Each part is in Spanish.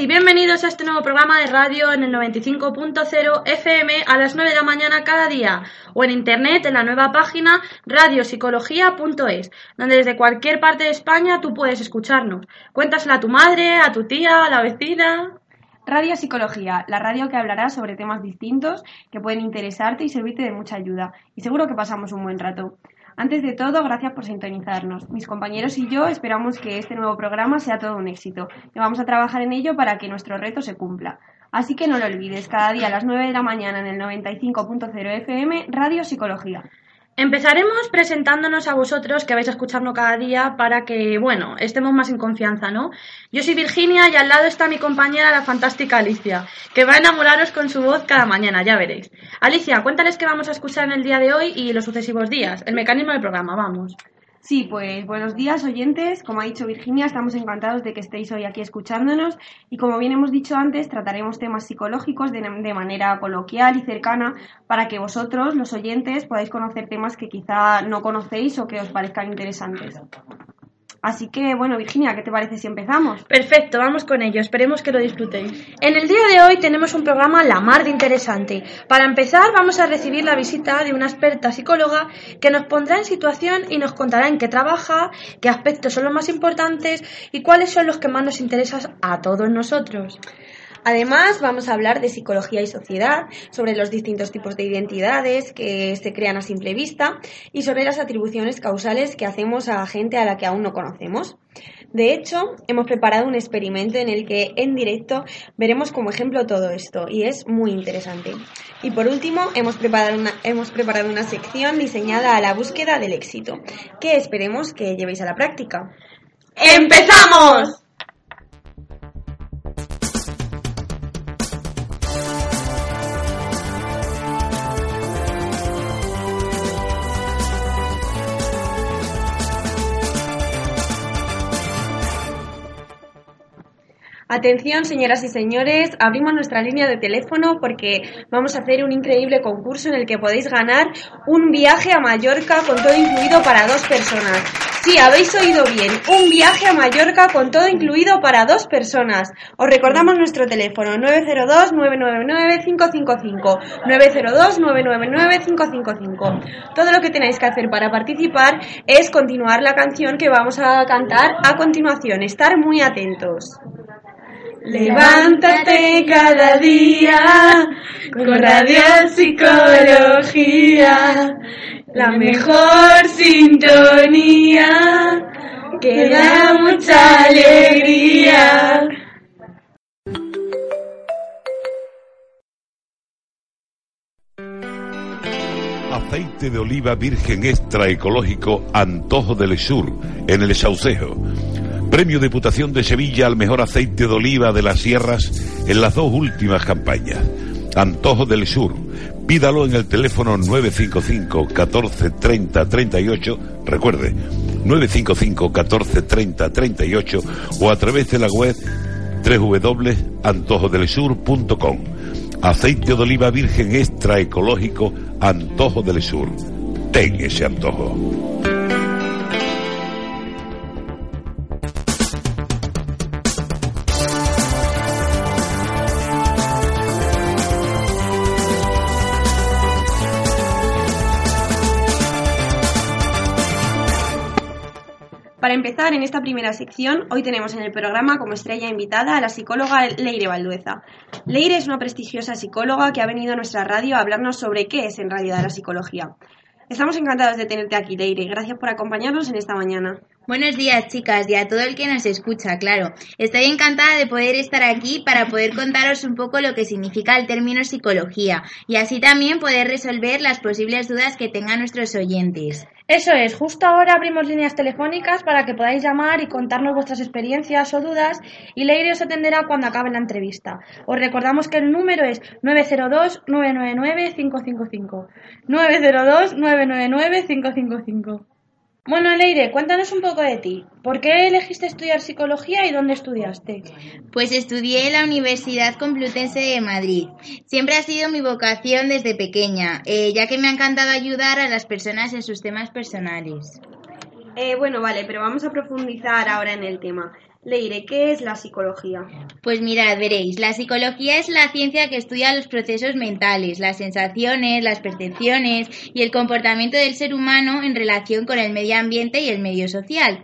Y bienvenidos a este nuevo programa de radio en el 95.0 FM a las 9 de la mañana cada día o en internet en la nueva página radiopsicología.es donde desde cualquier parte de España tú puedes escucharnos. Cuéntasela a tu madre, a tu tía, a la vecina. Radio Psicología, la radio que hablará sobre temas distintos que pueden interesarte y servirte de mucha ayuda. Y seguro que pasamos un buen rato. Antes de todo, gracias por sintonizarnos. Mis compañeros y yo esperamos que este nuevo programa sea todo un éxito y vamos a trabajar en ello para que nuestro reto se cumpla. Así que no lo olvides, cada día a las 9 de la mañana en el 95.0 FM, Radio Psicología. Empezaremos presentándonos a vosotros que vais a escucharnos cada día para que, bueno, estemos más en confianza, ¿no? Yo soy Virginia y al lado está mi compañera la fantástica Alicia, que va a enamoraros con su voz cada mañana, ya veréis. Alicia, cuéntales qué vamos a escuchar en el día de hoy y los sucesivos días, el mecanismo del programa, vamos. Sí, pues buenos días oyentes. Como ha dicho Virginia, estamos encantados de que estéis hoy aquí escuchándonos y como bien hemos dicho antes, trataremos temas psicológicos de, de, manera coloquial y cercana para que vosotros, los oyentes, podáis conocer temas que quizá no conocéis o que os parezcan interesantes. Así que, bueno, Virginia, ¿qué te parece si empezamos? Perfecto, vamos con ello. Esperemos que lo disfrutéis. En el día de hoy tenemos un programa la mar de interesante. Para empezar, vamos a recibir la visita de una experta psicóloga que nos pondrá en situación y nos contará en qué trabaja, qué aspectos son los más importantes y cuáles son los que más nos interesan a todos nosotros. Además, vamos a hablar de psicología y sociedad, sobre los distintos tipos de identidades que se crean a simple vista y sobre las atribuciones causales que hacemos a gente a la que aún no conocemos. De hecho, hemos preparado un experimento en el que en directo veremos como ejemplo todo esto y es muy interesante. Y por último, hemos preparado una, hemos preparado una sección diseñada a la búsqueda del éxito, que esperemos que llevéis a la práctica. ¡Empezamos! Atención, señoras y señores, abrimos nuestra línea de teléfono porque vamos a hacer un increíble concurso en el que podéis ganar un viaje a Mallorca con todo incluido para dos personas. Sí, habéis oído bien, un viaje a Mallorca con todo incluido para dos personas. Os recordamos nuestro teléfono 902-999-555. 902-999-555. Todo lo que tenéis que hacer para participar es continuar la canción que vamos a cantar a continuación. Estar muy atentos. Levántate cada día con Radio Psicología, la mejor sintonía que da mucha alegría. Aceite de oliva virgen extra ecológico Antojo del Sur, en el Saucejo. Premio Diputación de Sevilla al mejor aceite de oliva de las sierras en las dos últimas campañas. Antojo del Sur. Pídalo en el teléfono 955 14 30 38. Recuerde, 955 14 30 38 o a través de la web www.antojodelsur.com. Aceite de oliva virgen extra ecológico Antojo del Sur. Ten ese antojo. Para empezar, en esta primera sección, hoy tenemos en el programa como estrella invitada a la psicóloga Leire Valdueza. Leire es una prestigiosa psicóloga que ha venido a nuestra radio a hablarnos sobre qué es en realidad la psicología. Estamos encantados de tenerte aquí, Leire. Gracias por acompañarnos en esta mañana. Buenos días, chicas, y a todo el que nos escucha, claro. Estoy encantada de poder estar aquí para poder contaros un poco lo que significa el término psicología y así también poder resolver las posibles dudas que tengan nuestros oyentes. Eso es, justo ahora abrimos líneas telefónicas para que podáis llamar y contarnos vuestras experiencias o dudas y Leire os atenderá cuando acabe la entrevista. Os recordamos que el número es 902-999-555. 902-999-555. Bueno, Leire, cuéntanos un poco de ti. ¿Por qué elegiste estudiar psicología y dónde estudiaste? Pues estudié en la Universidad Complutense de Madrid. Siempre ha sido mi vocación desde pequeña, eh, ya que me ha encantado ayudar a las personas en sus temas personales. Eh, bueno, vale, pero vamos a profundizar ahora en el tema. Leire, ¿qué es la psicología? Pues mirad, veréis, la psicología es la ciencia que estudia los procesos mentales, las sensaciones, las percepciones y el comportamiento del ser humano en relación con el medio ambiente y el medio social.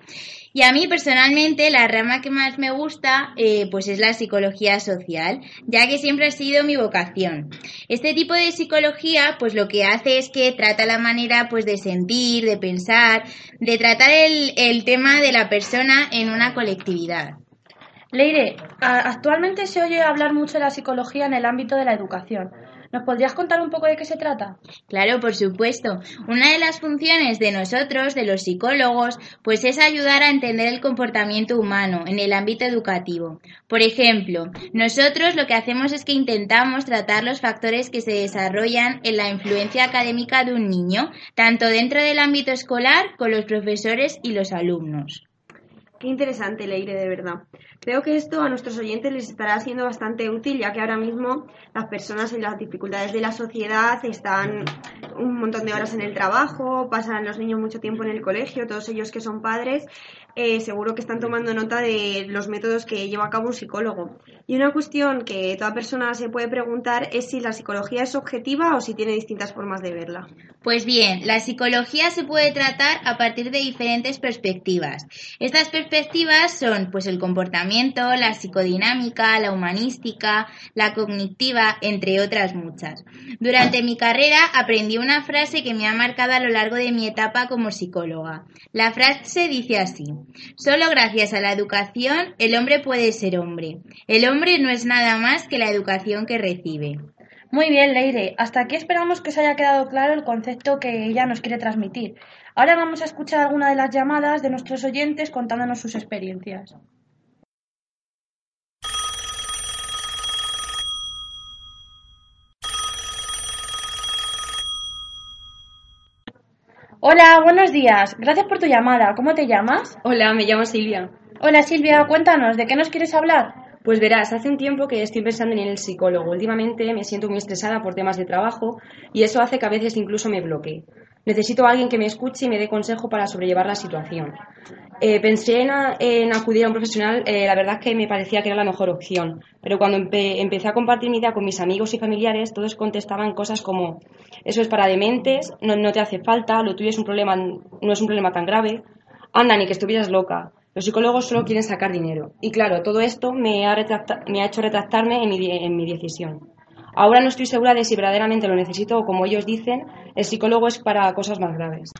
Y a mí personalmente la rama que más me gusta eh, pues es la psicología social, ya que siempre ha sido mi vocación. Este tipo de psicología pues lo que hace es que trata la manera pues de sentir, de pensar, de tratar el, el tema de la persona en una colectividad. Leire, actualmente se oye hablar mucho de la psicología en el ámbito de la educación. ¿Nos podrías contar un poco de qué se trata? Claro, por supuesto. Una de las funciones de nosotros, de los psicólogos, pues es ayudar a entender el comportamiento humano en el ámbito educativo. Por ejemplo, nosotros lo que hacemos es que intentamos tratar los factores que se desarrollan en la influencia académica de un niño, tanto dentro del ámbito escolar con los profesores y los alumnos. Qué interesante, Leire, de verdad. Creo que esto a nuestros oyentes les estará siendo bastante útil, ya que ahora mismo las personas en las dificultades de la sociedad están un montón de horas en el trabajo, pasan los niños mucho tiempo en el colegio, todos ellos que son padres, eh, seguro que están tomando nota de los métodos que lleva a cabo un psicólogo. Y una cuestión que toda persona se puede preguntar es si la psicología es objetiva o si tiene distintas formas de verla. Pues bien, la psicología se puede tratar a partir de diferentes perspectivas. Estas perspectivas son pues el comportamiento, la psicodinámica, la humanística, la cognitiva, entre otras muchas. Durante mi carrera aprendí una frase que me ha marcado a lo largo de mi etapa como psicóloga. La frase dice así: Solo gracias a la educación el hombre puede ser hombre. El hombre no es nada más que la educación que recibe. Muy bien, Leire. Hasta aquí esperamos que os haya quedado claro el concepto que ella nos quiere transmitir. Ahora vamos a escuchar alguna de las llamadas de nuestros oyentes contándonos sus experiencias. Hola, buenos días. Gracias por tu llamada. ¿Cómo te llamas? Hola, me llamo Silvia. Hola Silvia, cuéntanos, ¿de qué nos quieres hablar? Pues verás, hace un tiempo que estoy pensando en el psicólogo. Últimamente me siento muy estresada por temas de trabajo y eso hace que a veces incluso me bloquee. Necesito a alguien que me escuche y me dé consejo para sobrellevar la situación. Eh, pensé en, acudir a un profesional, eh, la verdad es que me parecía que era la mejor opción, pero cuando empecé a compartir mi idea con mis amigos y familiares, todos contestaban cosas como, eso es para dementes, no, no te hace falta, lo tuyo es un problema, no es un problema tan grave, anda, ni que estuvieras loca, los psicólogos solo quieren sacar dinero. Y claro, todo esto me ha, me ha hecho retractarme en mi, en mi decisión. Ahora no estoy segura de si verdaderamente lo necesito o, como ellos dicen, el psicólogo es para cosas más graves.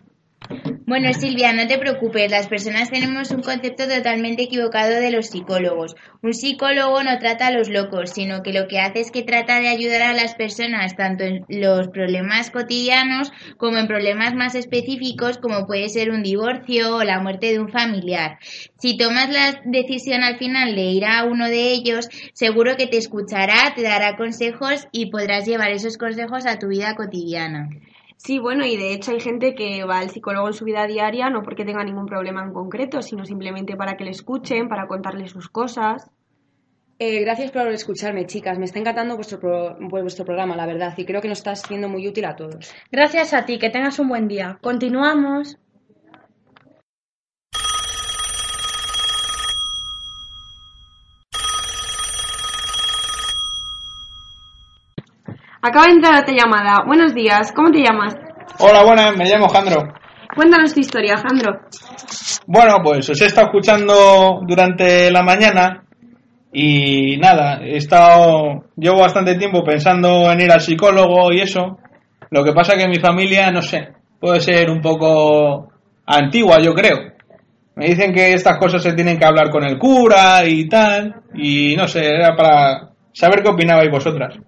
Bueno, Silvia, no te preocupes, las personas tenemos un concepto totalmente equivocado de los psicólogos. Un psicólogo no trata a los locos, sino que lo que hace es que trata de ayudar a las personas tanto en los problemas cotidianos como en problemas más específicos como puede ser un divorcio o la muerte de un familiar. Si tomas la decisión al final de ir a uno de ellos, seguro que te escuchará, te dará consejos y podrás llevar esos consejos a tu vida cotidiana. Sí, bueno, y de hecho hay gente que va al psicólogo en su vida diaria no porque tenga ningún problema en concreto, sino simplemente para que le escuchen, para contarle sus cosas. Eh, gracias por escucharme, chicas. Me está encantando vuestro, vuestro programa, la verdad, y creo que nos está siendo muy útil a todos. Gracias a ti, que tengas un buen día. Continuamos. Acaba de entrar otra llamada. Buenos días, ¿cómo te llamas? Hola, buenas, me llamo Jandro. Cuéntanos tu historia, Jandro. Bueno, pues os he estado escuchando durante la mañana y nada, he estado, llevo bastante tiempo pensando en ir al psicólogo y eso. Lo que pasa que mi familia, no sé, puede ser un poco antigua, yo creo. Me dicen que estas cosas se tienen que hablar con el cura y tal, y no sé, era para saber qué opinabais vosotras.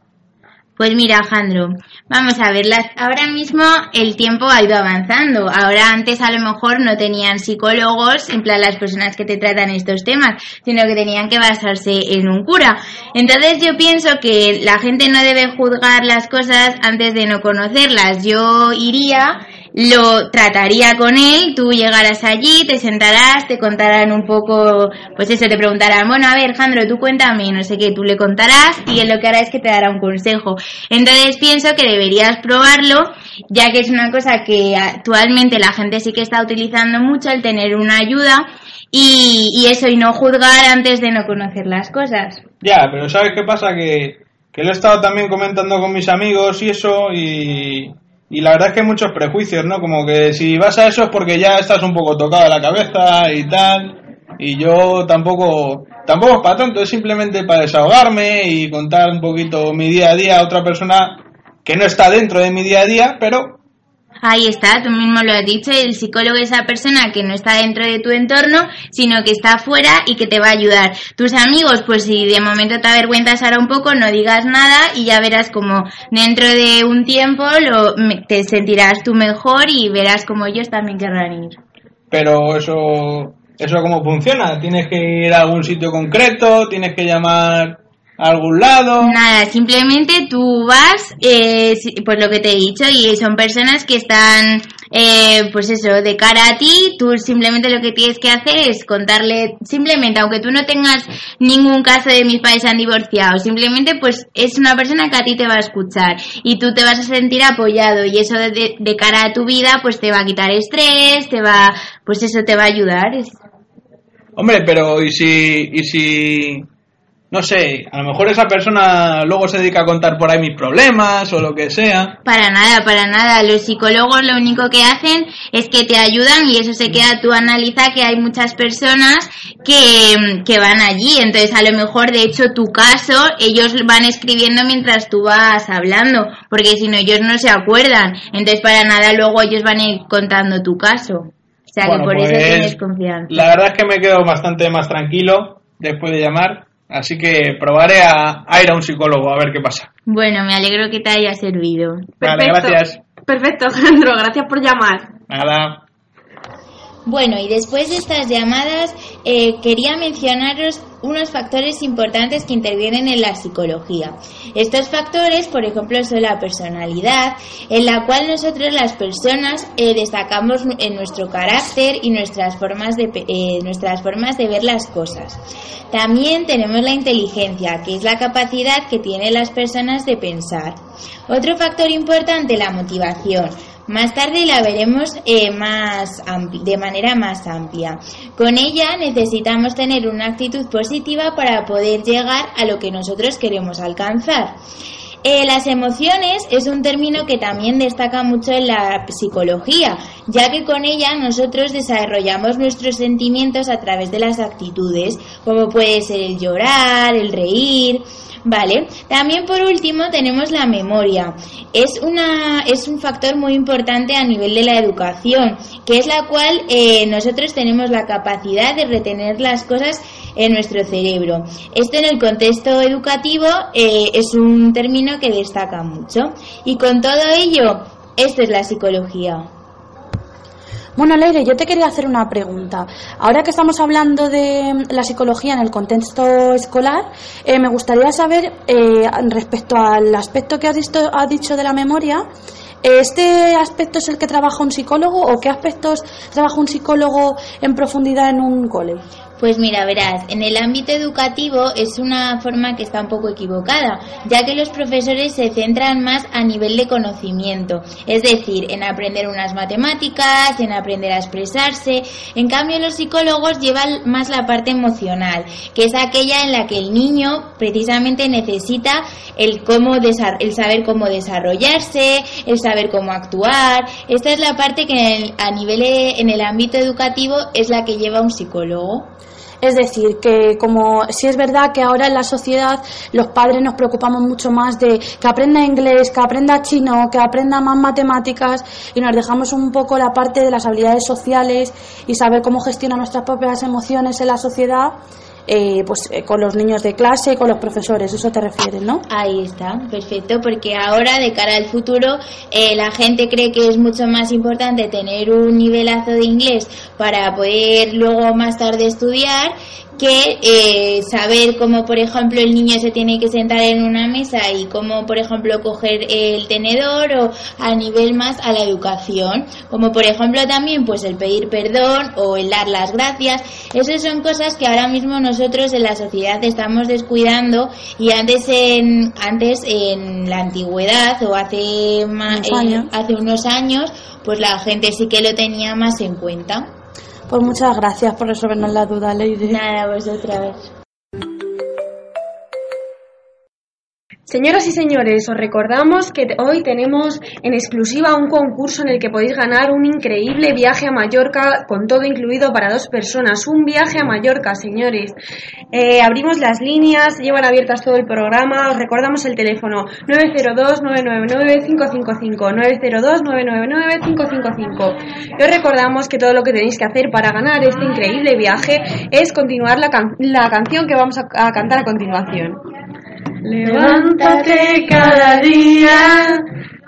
Pues mira, Alejandro, vamos a ver, ahora mismo el tiempo ha ido avanzando. Ahora antes a lo mejor no tenían psicólogos, en plan las personas que te tratan estos temas, sino que tenían que basarse en un cura. Entonces yo pienso que la gente no debe juzgar las cosas antes de no conocerlas. Yo iría lo trataría con él, tú llegarás allí, te sentarás, te contarán un poco, pues eso, te preguntarán, bueno, a ver, Jandro, tú cuéntame, no sé qué, tú le contarás y él lo que hará es que te dará un consejo. Entonces pienso que deberías probarlo, ya que es una cosa que actualmente la gente sí que está utilizando mucho, el tener una ayuda y, y eso, y no juzgar antes de no conocer las cosas. Ya, pero ¿sabes qué pasa? Que, que lo he estado también comentando con mis amigos y eso, y y la verdad es que hay muchos prejuicios, ¿no? Como que si vas a eso es porque ya estás un poco tocado de la cabeza y tal. Y yo tampoco, tampoco es para tanto, es simplemente para desahogarme y contar un poquito mi día a día a otra persona que no está dentro de mi día a día, pero Ahí está, tú mismo lo has dicho, el psicólogo es esa persona que no está dentro de tu entorno, sino que está afuera y que te va a ayudar. Tus amigos, pues si de momento te avergüenzas ahora un poco, no digas nada y ya verás como dentro de un tiempo lo, te sentirás tú mejor y verás como ellos también querrán ir. Pero eso, eso cómo funciona, tienes que ir a algún sitio concreto, tienes que llamar algún lado. Nada, simplemente tú vas, eh, pues lo que te he dicho, y son personas que están, eh, pues eso, de cara a ti, tú simplemente lo que tienes que hacer es contarle, simplemente, aunque tú no tengas ningún caso de mis padres han divorciado, simplemente pues es una persona que a ti te va a escuchar y tú te vas a sentir apoyado y eso de, de cara a tu vida pues te va a quitar estrés, te va, pues eso te va a ayudar. Hombre, pero ¿y si, y si no sé, a lo mejor esa persona luego se dedica a contar por ahí mis problemas o lo que sea. Para nada, para nada. Los psicólogos lo único que hacen es que te ayudan y eso se queda, tú analiza que hay muchas personas que, que van allí. Entonces, a lo mejor, de hecho, tu caso, ellos van escribiendo mientras tú vas hablando, porque si no, ellos no se acuerdan. Entonces, para nada, luego ellos van a ir contando tu caso. O sea, que por eso pues, tienes confianza. La verdad es que me quedo bastante más tranquilo después de llamar Así que probaré a, ir a un psicólogo a ver qué pasa. Bueno, me alegro que te haya servido. Vale, gracias. Perfecto, Alejandro, gracias por llamar. Nada. Bueno, y después de estas llamadas, eh, quería mencionaros unos factores importantes que intervienen en la psicología. Estos factores, por ejemplo, son la personalidad, en la cual nosotros las personas eh, destacamos en nuestro carácter y nuestras formas de eh, nuestras formas de ver las cosas. También tenemos la inteligencia, que es la capacidad que tienen las personas de pensar. Otro factor importante, la motivación. Más tarde la veremos eh, más de manera más amplia. Con ella necesitamos tener una actitud positiva para poder llegar a lo que nosotros queremos alcanzar. Eh, las emociones es un término que también destaca mucho en la psicología, ya que con ella nosotros desarrollamos nuestros sentimientos a través de las actitudes, como puede ser el llorar, el reír, Vale. También por último tenemos la memoria. Es una es un factor muy importante a nivel de la educación, que es la cual eh, nosotros tenemos la capacidad de retener las cosas en nuestro cerebro. Esto en el contexto educativo eh, es un término que destaca mucho. Y con todo ello, esto es la psicología. Bueno, Leire, yo te quería hacer una pregunta. Ahora que estamos hablando de la psicología en el contexto escolar, eh, me gustaría saber, eh, respecto al aspecto que has dicho, dicho de la memoria, ¿este aspecto es el que trabaja un psicólogo o qué aspectos trabaja un psicólogo en profundidad en un cole? Pues mira, verás, en el ámbito educativo es una forma que está un poco equivocada, ya que los profesores se centran más a nivel de conocimiento, es decir, en aprender unas matemáticas, en aprender a expresarse. En cambio, los psicólogos llevan más la parte emocional, que es aquella en la que el niño precisamente necesita el cómo el saber cómo desarrollarse, el saber cómo actuar. Esta es la parte que a nivel en el ámbito educativo es la que lleva un psicólogo. Es decir, que como si es verdad que ahora en la sociedad los padres nos preocupamos mucho más de que aprenda inglés, que aprenda chino, que aprenda más matemáticas y nos dejamos un poco la parte de las habilidades sociales y saber cómo gestionar nuestras propias emociones en la sociedad. Eh, pues eh, con los niños de clase, con los profesores, eso te refieres, ¿no? Ahí está, perfecto, porque ahora de cara al futuro eh, la gente cree que es mucho más importante tener un nivelazo de inglés para poder luego más tarde estudiar que eh, saber cómo, por ejemplo, el niño se tiene que sentar en una mesa y cómo, por ejemplo, coger el tenedor o a nivel más a la educación, como por ejemplo también pues el pedir perdón o el dar las gracias. Esas son cosas que ahora mismo nosotros en la sociedad estamos descuidando y antes en antes en la antigüedad o hace más, eh, hace unos años pues la gente sí que lo tenía más en cuenta. Pues muchas gracias por resolvernos la duda, Lady. Nada, vosotras. Señoras y señores, os recordamos que hoy tenemos en exclusiva un concurso en el que podéis ganar un increíble viaje a Mallorca con todo incluido para dos personas. Un viaje a Mallorca, señores. Eh, abrimos las líneas, llevan abiertas todo el programa. Os recordamos el teléfono 902-999-555. 902-999-555. Y os recordamos que todo lo que tenéis que hacer para ganar este increíble viaje es continuar la, la canción que vamos a cantar a continuación. Levántate cada día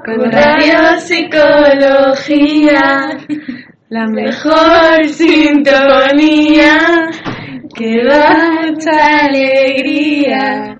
con Radio Psicología, la mejor sintonía que da mucha alegría.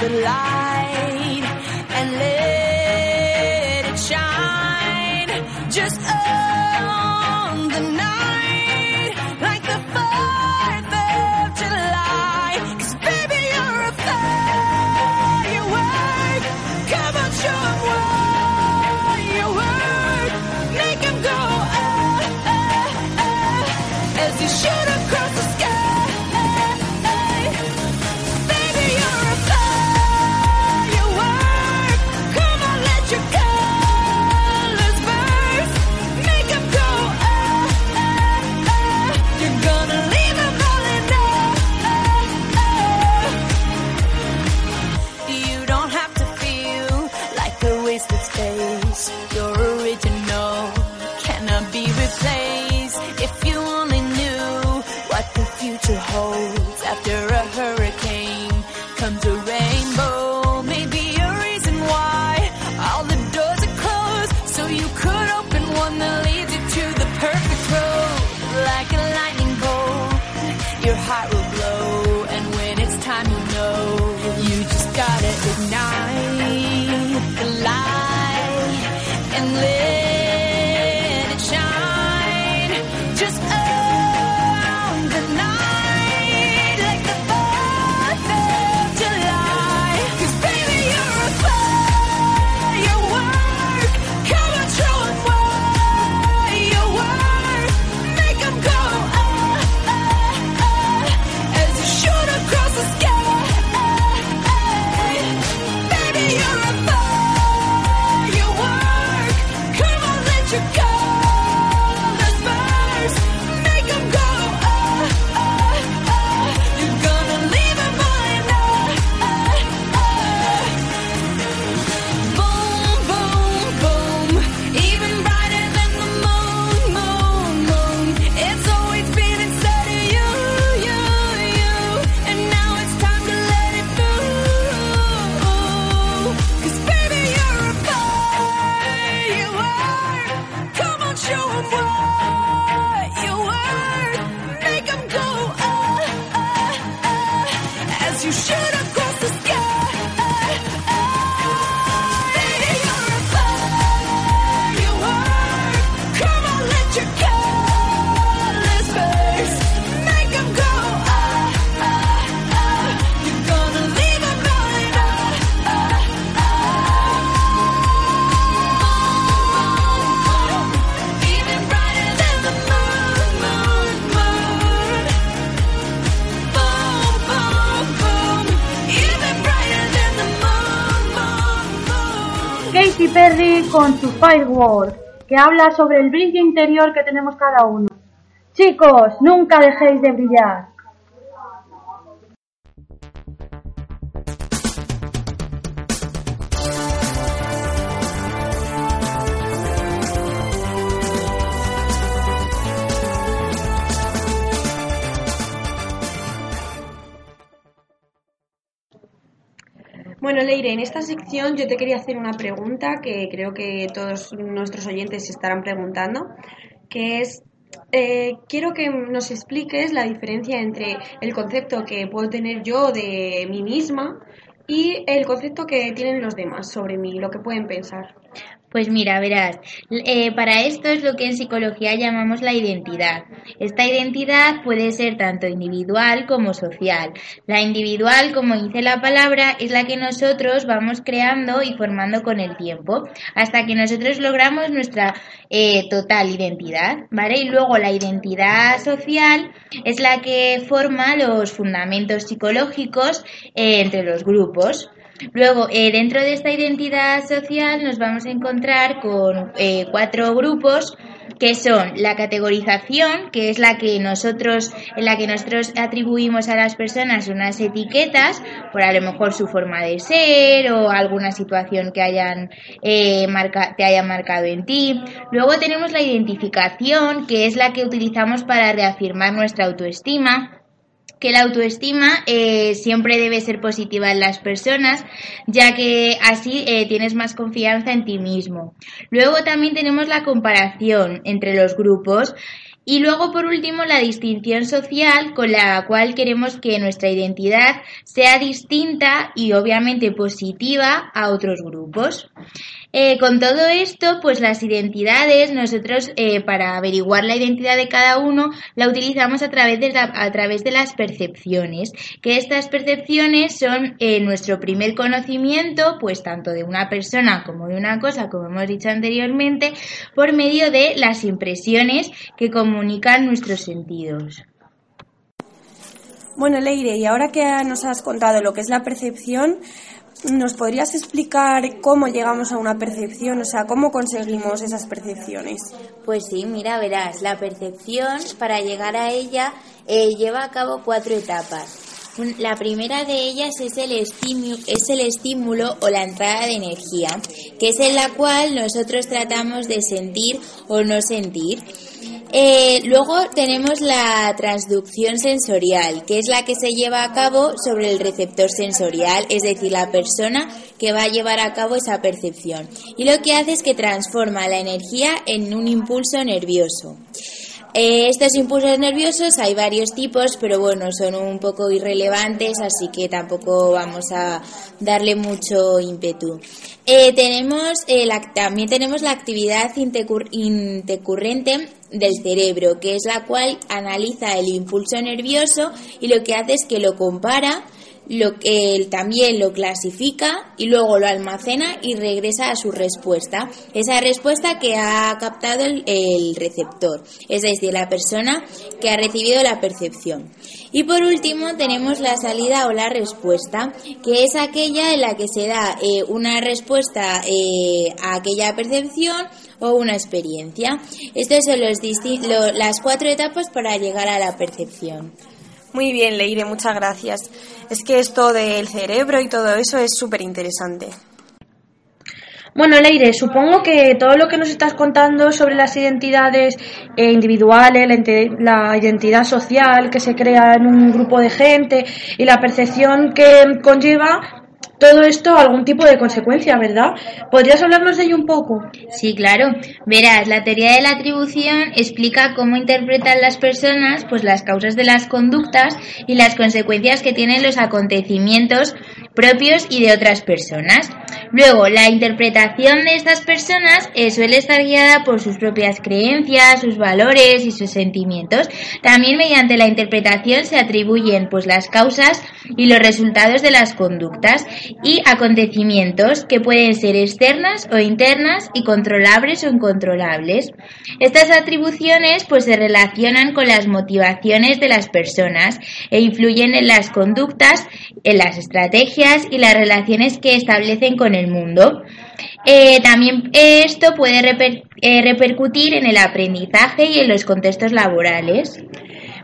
The light con su Fireworld, que habla sobre el brillo interior que tenemos cada uno. Chicos, nunca dejéis de brillar. Bueno, Leire, en esta sección yo te quería hacer una pregunta que creo que todos nuestros oyentes se estarán preguntando, que es, eh, quiero que nos expliques la diferencia entre el concepto que puedo tener yo de mí misma y el concepto que tienen los demás sobre mí, lo que pueden pensar. Pues mira, verás, eh, para esto es lo que en psicología llamamos la identidad. Esta identidad puede ser tanto individual como social. La individual, como dice la palabra, es la que nosotros vamos creando y formando con el tiempo, hasta que nosotros logramos nuestra eh, total identidad, ¿vale? Y luego la identidad social es la que forma los fundamentos psicológicos eh, entre los grupos. Luego, eh, dentro de esta identidad social nos vamos a encontrar con eh, cuatro grupos que son la categorización, que es la que nosotros, en la que nosotros atribuimos a las personas unas etiquetas por a lo mejor su forma de ser o alguna situación que hayan eh, marca, te hayan marcado en ti. Luego tenemos la identificación, que es la que utilizamos para reafirmar nuestra autoestima que la autoestima eh, siempre debe ser positiva en las personas, ya que así eh, tienes más confianza en ti mismo. Luego también tenemos la comparación entre los grupos. Y luego, por último, la distinción social con la cual queremos que nuestra identidad sea distinta y obviamente positiva a otros grupos. Eh, con todo esto, pues las identidades, nosotros eh, para averiguar la identidad de cada uno, la utilizamos a través de, a través de las percepciones, que estas percepciones son eh, nuestro primer conocimiento, pues tanto de una persona como de una cosa, como hemos dicho anteriormente, por medio de las impresiones que comunican nuestros sentidos. Bueno, Leire, y ahora que nos has contado lo que es la percepción, ¿nos podrías explicar cómo llegamos a una percepción? O sea, ¿cómo conseguimos esas percepciones? Pues sí, mira, verás, la percepción para llegar a ella eh, lleva a cabo cuatro etapas. La primera de ellas es el, estimu- es el estímulo o la entrada de energía, que es en la cual nosotros tratamos de sentir o no sentir. Eh, luego tenemos la transducción sensorial, que es la que se lleva a cabo sobre el receptor sensorial, es decir, la persona que va a llevar a cabo esa percepción. Y lo que hace es que transforma la energía en un impulso nervioso. Eh, estos impulsos nerviosos hay varios tipos, pero bueno, son un poco irrelevantes, así que tampoco vamos a darle mucho ímpetu. Eh, tenemos también tenemos la actividad intercurrente del cerebro, que es la cual analiza el impulso nervioso y lo que hace es que lo compara lo que él también lo clasifica y luego lo almacena y regresa a su respuesta. Esa respuesta que ha captado el, receptor, es decir, la persona que ha recibido la percepción. Y por último tenemos la salida o la respuesta, que es aquella en la que se da eh, una respuesta eh, a aquella percepción o una experiencia. Estas son los lo- las cuatro etapas para llegar a la percepción. Muy bien, Leire, muchas gracias. Es que esto del cerebro y todo eso es súper interesante. Bueno, Leire, supongo que todo lo que nos estás contando sobre las identidades eh, individuales, la, la identidad social que se crea en un grupo de gente y la percepción que conlleva todo esto algún tipo de consecuencia, ¿verdad? ¿Podrías hablarnos de ello un poco? Sí, claro. Verás, la teoría de la atribución explica cómo interpretan las personas pues las causas de las conductas y las consecuencias que tienen los acontecimientos propios y de otras personas. Luego, la interpretación de estas personas eh, suele estar guiada por sus propias creencias, sus valores y sus sentimientos. También mediante la interpretación se atribuyen pues las causas y los resultados de las conductas y acontecimientos que pueden ser externas o internas y controlables o incontrolables. Estas atribuciones pues se relacionan con las motivaciones de las personas e influyen en las conductas, en las estrategias y las relaciones que establecen con el mundo. Eh, también esto puede eh, repercutir en el aprendizaje y en los contextos laborales.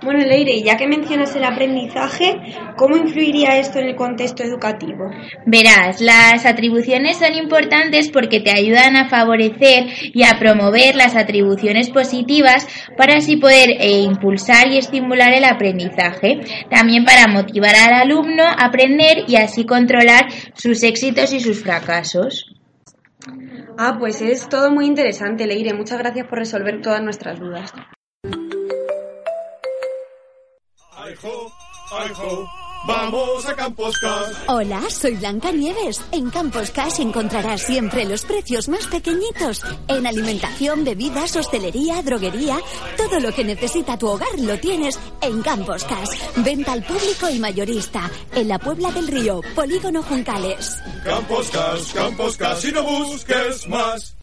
Bueno, Leire, ya que mencionas el aprendizaje, ¿cómo influiría esto en el contexto educativo? Verás, las atribuciones son importantes porque te ayudan a favorecer y a promover las atribuciones positivas para así poder eh, impulsar y estimular el aprendizaje. También para motivar al alumno a aprender y así controlar sus éxitos y sus fracasos. Ah, pues es todo muy interesante, Leire. Muchas gracias por resolver todas nuestras dudas. Vamos a Campos Cash. Hola, soy Blanca Nieves. En Campos Cash encontrarás siempre los precios más pequeñitos. En alimentación, bebidas, hostelería, droguería, todo lo que necesita tu hogar lo tienes en Campos Cash. Venta al público y mayorista. En la Puebla del Río, Polígono Juncales. Campos Cash, Campos Cash y no busques más.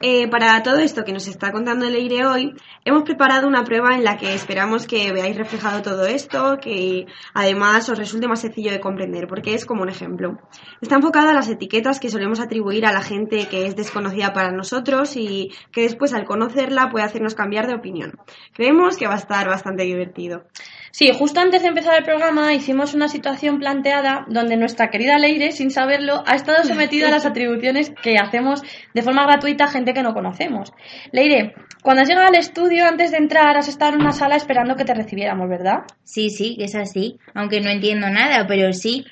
Eh, para todo esto que nos está contando Leire hoy, hemos preparado una prueba en la que esperamos que veáis reflejado todo esto, que además os resulte más sencillo de comprender, porque es como un ejemplo. Está enfocada a las etiquetas que solemos atribuir a la gente que es desconocida para nosotros y que después al conocerla puede hacernos cambiar de opinión. Creemos que va a estar bastante divertido. Sí, justo antes de empezar el programa hicimos una situación planteada donde nuestra querida Leire, sin saberlo, ha estado sometida a las atribuciones que hacemos de forma gratuita a gente que no conocemos. Leire, cuando has llegado al estudio, antes de entrar, has estado en una sala esperando que te recibiéramos, ¿verdad? Sí, sí, que es así. Aunque no entiendo nada, pero sí.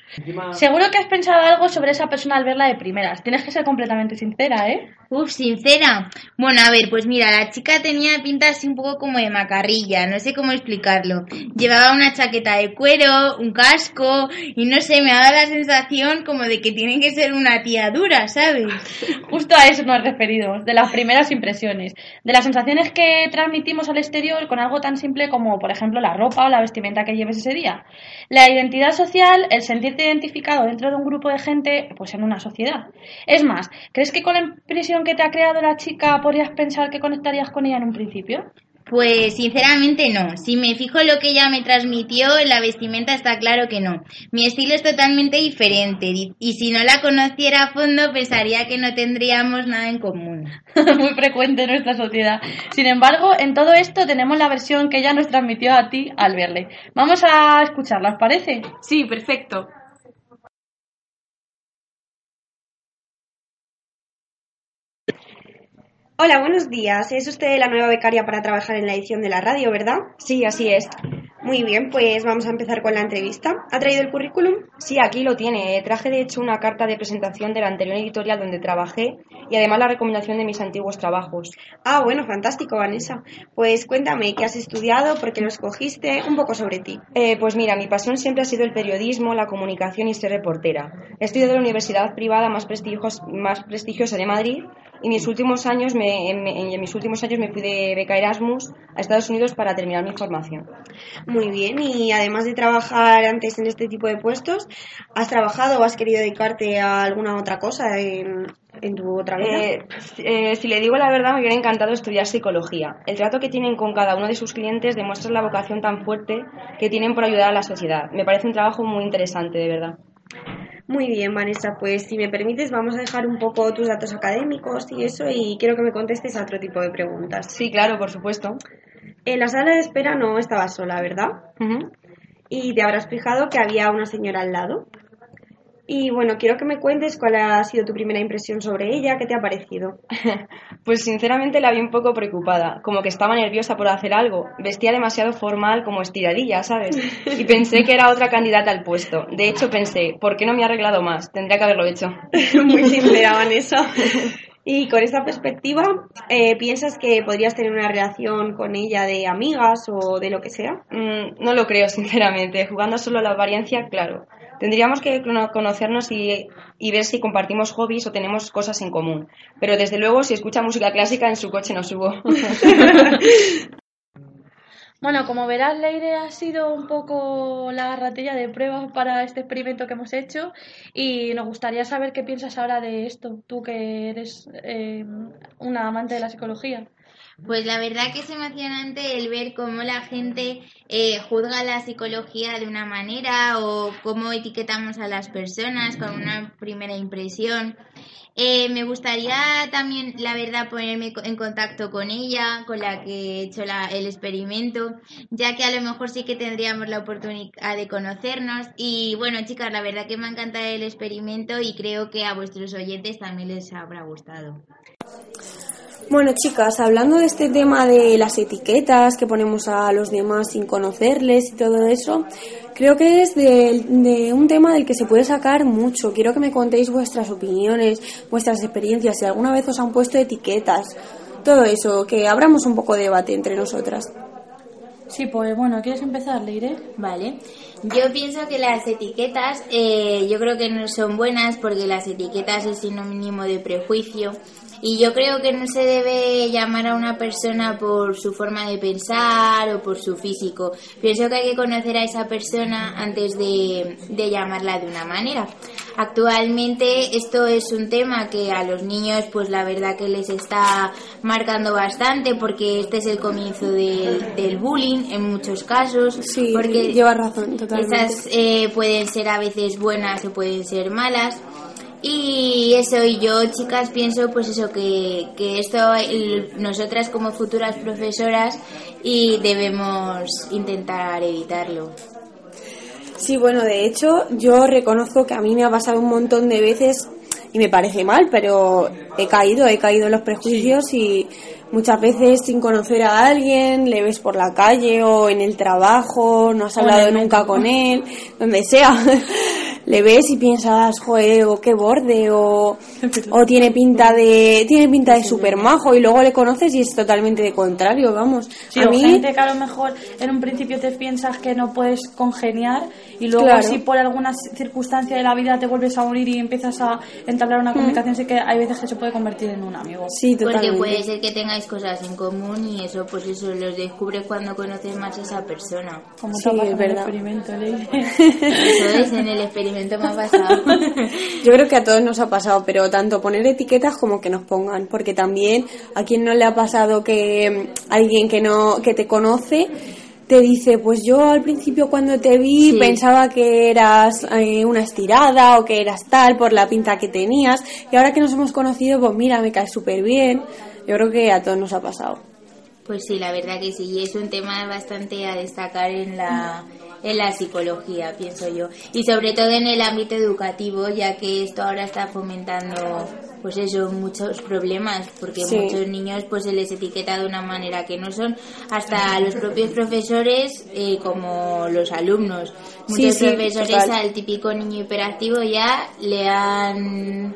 Seguro que has pensado algo sobre esa persona al verla de primeras. Tienes que ser completamente sincera, ¿eh? Uf, sincera. Bueno, a ver, pues mira, la chica tenía pinta así un poco como de macarrilla, no sé cómo explicarlo. Llevaba una chaqueta de cuero, un casco, y no sé, me daba la sensación como de que tiene que ser una tía dura, ¿sabes? Justo a eso nos referimos, de las primeras impresiones, de las sensaciones que transmitimos al exterior con algo tan simple como, por ejemplo, la ropa o la vestimenta que lleves ese día. La identidad social, el sentirte identificado dentro de un grupo de gente, pues en una sociedad. Es más, ¿crees que con la impresión que te ha creado la chica podrías pensar que conectarías con ella en un principio? Pues sinceramente no. Si me fijo en lo que ella me transmitió, en la vestimenta está claro que no. Mi estilo es totalmente diferente y y si no la conociera a fondo pensaría que no tendríamos nada en común. Muy frecuente en nuestra sociedad. Sin embargo, en todo esto tenemos la versión que ella nos transmitió a ti al verle. Vamos a escucharla, ¿os parece? Sí, perfecto. Hola, buenos días. Es usted la nueva becaria para trabajar en la edición de la radio, ¿verdad? Sí, así es. Muy bien, pues vamos a empezar con la entrevista. ¿Ha traído el currículum? Sí, aquí lo tiene. Traje de hecho una carta de presentación de la anterior editorial donde trabajé y además la recomendación de mis antiguos trabajos. Ah, bueno, fantástico, Vanessa. Pues cuéntame qué has estudiado, por qué lo escogiste, un poco sobre ti. Eh, pues mira, mi pasión siempre ha sido el periodismo, la comunicación y ser reportera. He estudiado en la universidad privada más, prestigios- más prestigiosa de Madrid y mis últimos años me, en, en mis últimos años me fui de beca Erasmus a Estados Unidos para terminar mi formación. Muy bien, y además de trabajar antes en este tipo de puestos, ¿has trabajado o has querido dedicarte a alguna otra cosa en, en tu otra vida? Eh, eh, si le digo la verdad, me hubiera encantado estudiar psicología. El trato que tienen con cada uno de sus clientes demuestra la vocación tan fuerte que tienen por ayudar a la sociedad. Me parece un trabajo muy interesante, de verdad. Muy bien, Vanessa, pues si me permites vamos a dejar un poco tus datos académicos y eso y quiero que me contestes a otro tipo de preguntas. Sí, claro, por supuesto. En la sala de espera no estabas sola, ¿verdad? Y te habrás fijado que había una señora al lado. Y bueno, quiero que me cuentes cuál ha sido tu primera impresión sobre ella, qué te ha parecido. Pues sinceramente la vi un poco preocupada, como que estaba nerviosa por hacer algo. Vestía demasiado formal, como estiradilla, ¿sabes? Y pensé que era otra candidata al puesto. De hecho pensé, ¿por qué no me ha arreglado más? Tendría que haberlo hecho. Muy sincera, Vanessa. Y con esta perspectiva, eh, ¿piensas que podrías tener una relación con ella de amigas o de lo que sea? Mm, no lo creo, sinceramente. Jugando solo a la apariencia, claro. Tendríamos que cono- conocernos y, y ver si compartimos hobbies o tenemos cosas en común. Pero desde luego, si escucha música clásica, en su coche no subo. Bueno, como verás, Leire ha sido un poco la ratilla de pruebas para este experimento que hemos hecho y nos gustaría saber qué piensas ahora de esto, tú que eres eh, una amante de la psicología. Pues la verdad que es emocionante el ver cómo la gente eh, juzga la psicología de una manera o cómo etiquetamos a las personas con una primera impresión. Eh, me gustaría también, la verdad, ponerme en contacto con ella, con la que he hecho la, el experimento, ya que a lo mejor sí que tendríamos la oportunidad de conocernos. Y bueno, chicas, la verdad que me ha encantado el experimento y creo que a vuestros oyentes también les habrá gustado. Bueno, chicas, hablando de este tema de las etiquetas que ponemos a los demás sin conocerles y todo eso, creo que es de, de, un tema del que se puede sacar mucho. Quiero que me contéis vuestras opiniones, vuestras experiencias, si alguna vez os han puesto etiquetas, todo eso, que abramos un poco de debate entre nosotras. Sí, pues bueno, ¿quieres empezar, Leire? Vale. Yo pienso que las etiquetas, eh, yo creo que no son buenas porque las etiquetas es sinónimo de prejuicio y yo creo que no se debe llamar a una persona por su forma de pensar o por su físico. Pienso que hay que conocer a esa persona antes de, de llamarla de una manera. Actualmente esto es un tema que a los niños pues la verdad que les está marcando bastante porque este es el comienzo del, del bullying en muchos casos. Sí, porque lleva razón, totalmente. Esas eh, pueden ser a veces buenas o pueden ser malas. Y eso, y yo, chicas, pienso pues eso, que, que esto el- nosotras como futuras profesoras y debemos intentar evitarlo. Sí, bueno, de hecho, yo reconozco que a mí me ha pasado un montón de veces y me parece mal, pero he caído, he caído en los prejuicios y muchas veces sin conocer a alguien, le ves por la calle o en el trabajo, no has hablado nunca con él, donde sea. Le ves y piensas, joder, o qué borde, o, o tiene pinta de, tiene pinta de super majo, y luego le conoces y es totalmente de contrario, vamos. Sí, a mí, gente que a lo mejor en un principio te piensas que no puedes congeniar y luego Claro. si por alguna circunstancia de la vida te vuelves a unir y empiezas a entablar una Mm. comunicación, sí que hay veces que se puede convertir en un amigo. Sí, Porque puede ser que tengáis cosas en común y eso, pues eso, los descubres cuando conoces más a esa persona. Como Sí, es en el verdad. experimento. Eso es, en el experimento me ha pasado. Yo creo que a todos nos ha pasado, pero tanto poner etiquetas como que nos pongan, porque también a quien no le ha pasado que mm, alguien que no que te conoce te dice, pues yo al principio cuando te vi Sí. pensaba que eras eh, una estirada o que eras tal por la pinta que tenías y ahora que nos hemos conocido, pues mira, me caes súper bien. Yo creo que a todos nos ha pasado. Pues sí, la verdad que sí, y es un tema bastante a destacar en la, en la psicología, pienso yo. Y sobre todo en el ámbito educativo, ya que esto ahora está fomentando, pues eso, muchos problemas, porque Sí. muchos niños pues se les etiqueta de una manera que no son, hasta los propios profesores eh, como los alumnos. Muchos sí, profesores al típico niño hiperactivo ya le han...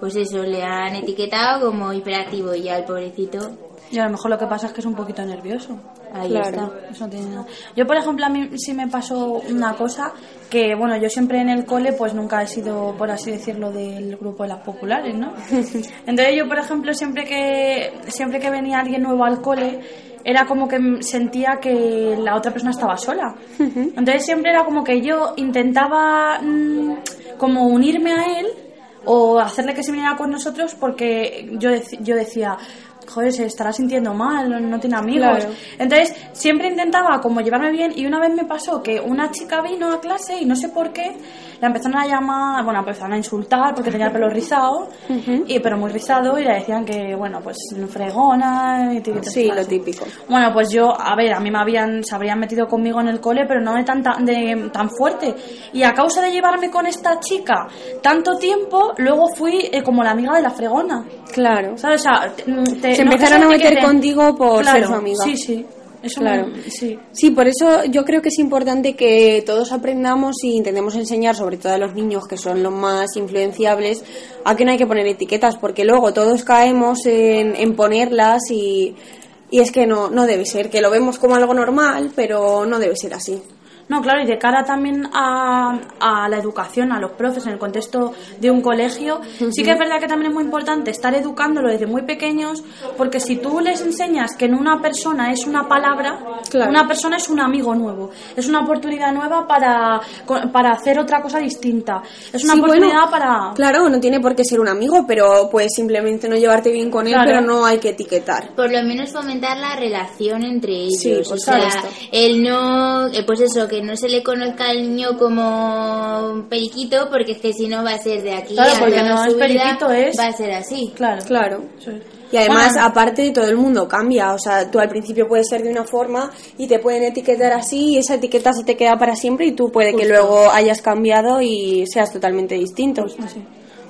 Pues eso, le han etiquetado como hiperactivo y ya el pobrecito Y a lo mejor lo que pasa es que es un poquito nervioso. Ahí Claro. está. Eso no tiene nada. Yo, por ejemplo, a mí sí me pasó una cosa que, bueno, yo siempre en el cole, pues nunca he sido, por así decirlo, del grupo de las populares, ¿no? Entonces yo, por ejemplo, siempre que, siempre que venía alguien nuevo al cole, era como que sentía que la otra persona estaba sola. Entonces siempre era como que yo intentaba mm, como unirme a él o hacerle que se viniera con nosotros porque yo, dec- yo decía, joder, se estará sintiendo mal, no- no tiene amigos. Claro. Entonces siempre intentaba como llevarme bien y una vez me pasó que una chica vino a clase y no sé por qué la empezaron a llamar, bueno, empezaron a insultar porque tenía el pelo rizado, y, pero muy rizado y le decían que, bueno, pues fregona y Sí, lo típico. bueno, pues yo, a ver, a mí me habían, se habrían metido conmigo en el cole, pero no de tan, tan- de, tan fuerte. Y a causa de llevarme con esta chica tanto tiempo, luego fui eh, como la amiga de la fregona. Claro. ¿Sabes? O sea, te- te- Se no, empezaron a meter te- contigo por Claro, ser su amiga. Sí, sí. Eso Claro. me- sí. Sí, por eso yo creo que es importante que todos aprendamos y intentemos enseñar, sobre todo a los niños que son los más influenciables, a que no hay que poner etiquetas, porque luego todos caemos en, en ponerlas y, y es que no, no debe ser, que lo vemos como algo normal, pero no debe ser así. No, claro, y de cara también a, a la educación, a los profes en el contexto de un colegio, sí que es verdad que también es muy importante estar educándolo desde muy pequeños, porque si tú les enseñas que en una persona es una palabra, una persona es un amigo nuevo, es una oportunidad nueva para, para hacer otra cosa distinta, es una Sí, bueno, oportunidad para... Claro, no tiene por qué ser un amigo, pero puedes simplemente no llevarte bien con él, Claro. pero no hay que etiquetar. Por lo menos fomentar la relación entre ellos. Sí, o sea, el no, eh, pues eso, que no se le conozca al niño como un periquito, porque es que si no va a ser de aquí Claro, porque no es vida, periquito, es- va a ser así. Claro. Claro. Y además, Bueno. aparte, todo el mundo cambia. O sea, tú al principio puedes ser de una forma y te pueden etiquetar así y esa etiqueta se te queda para siempre y tú puede que luego hayas cambiado y seas totalmente distinto.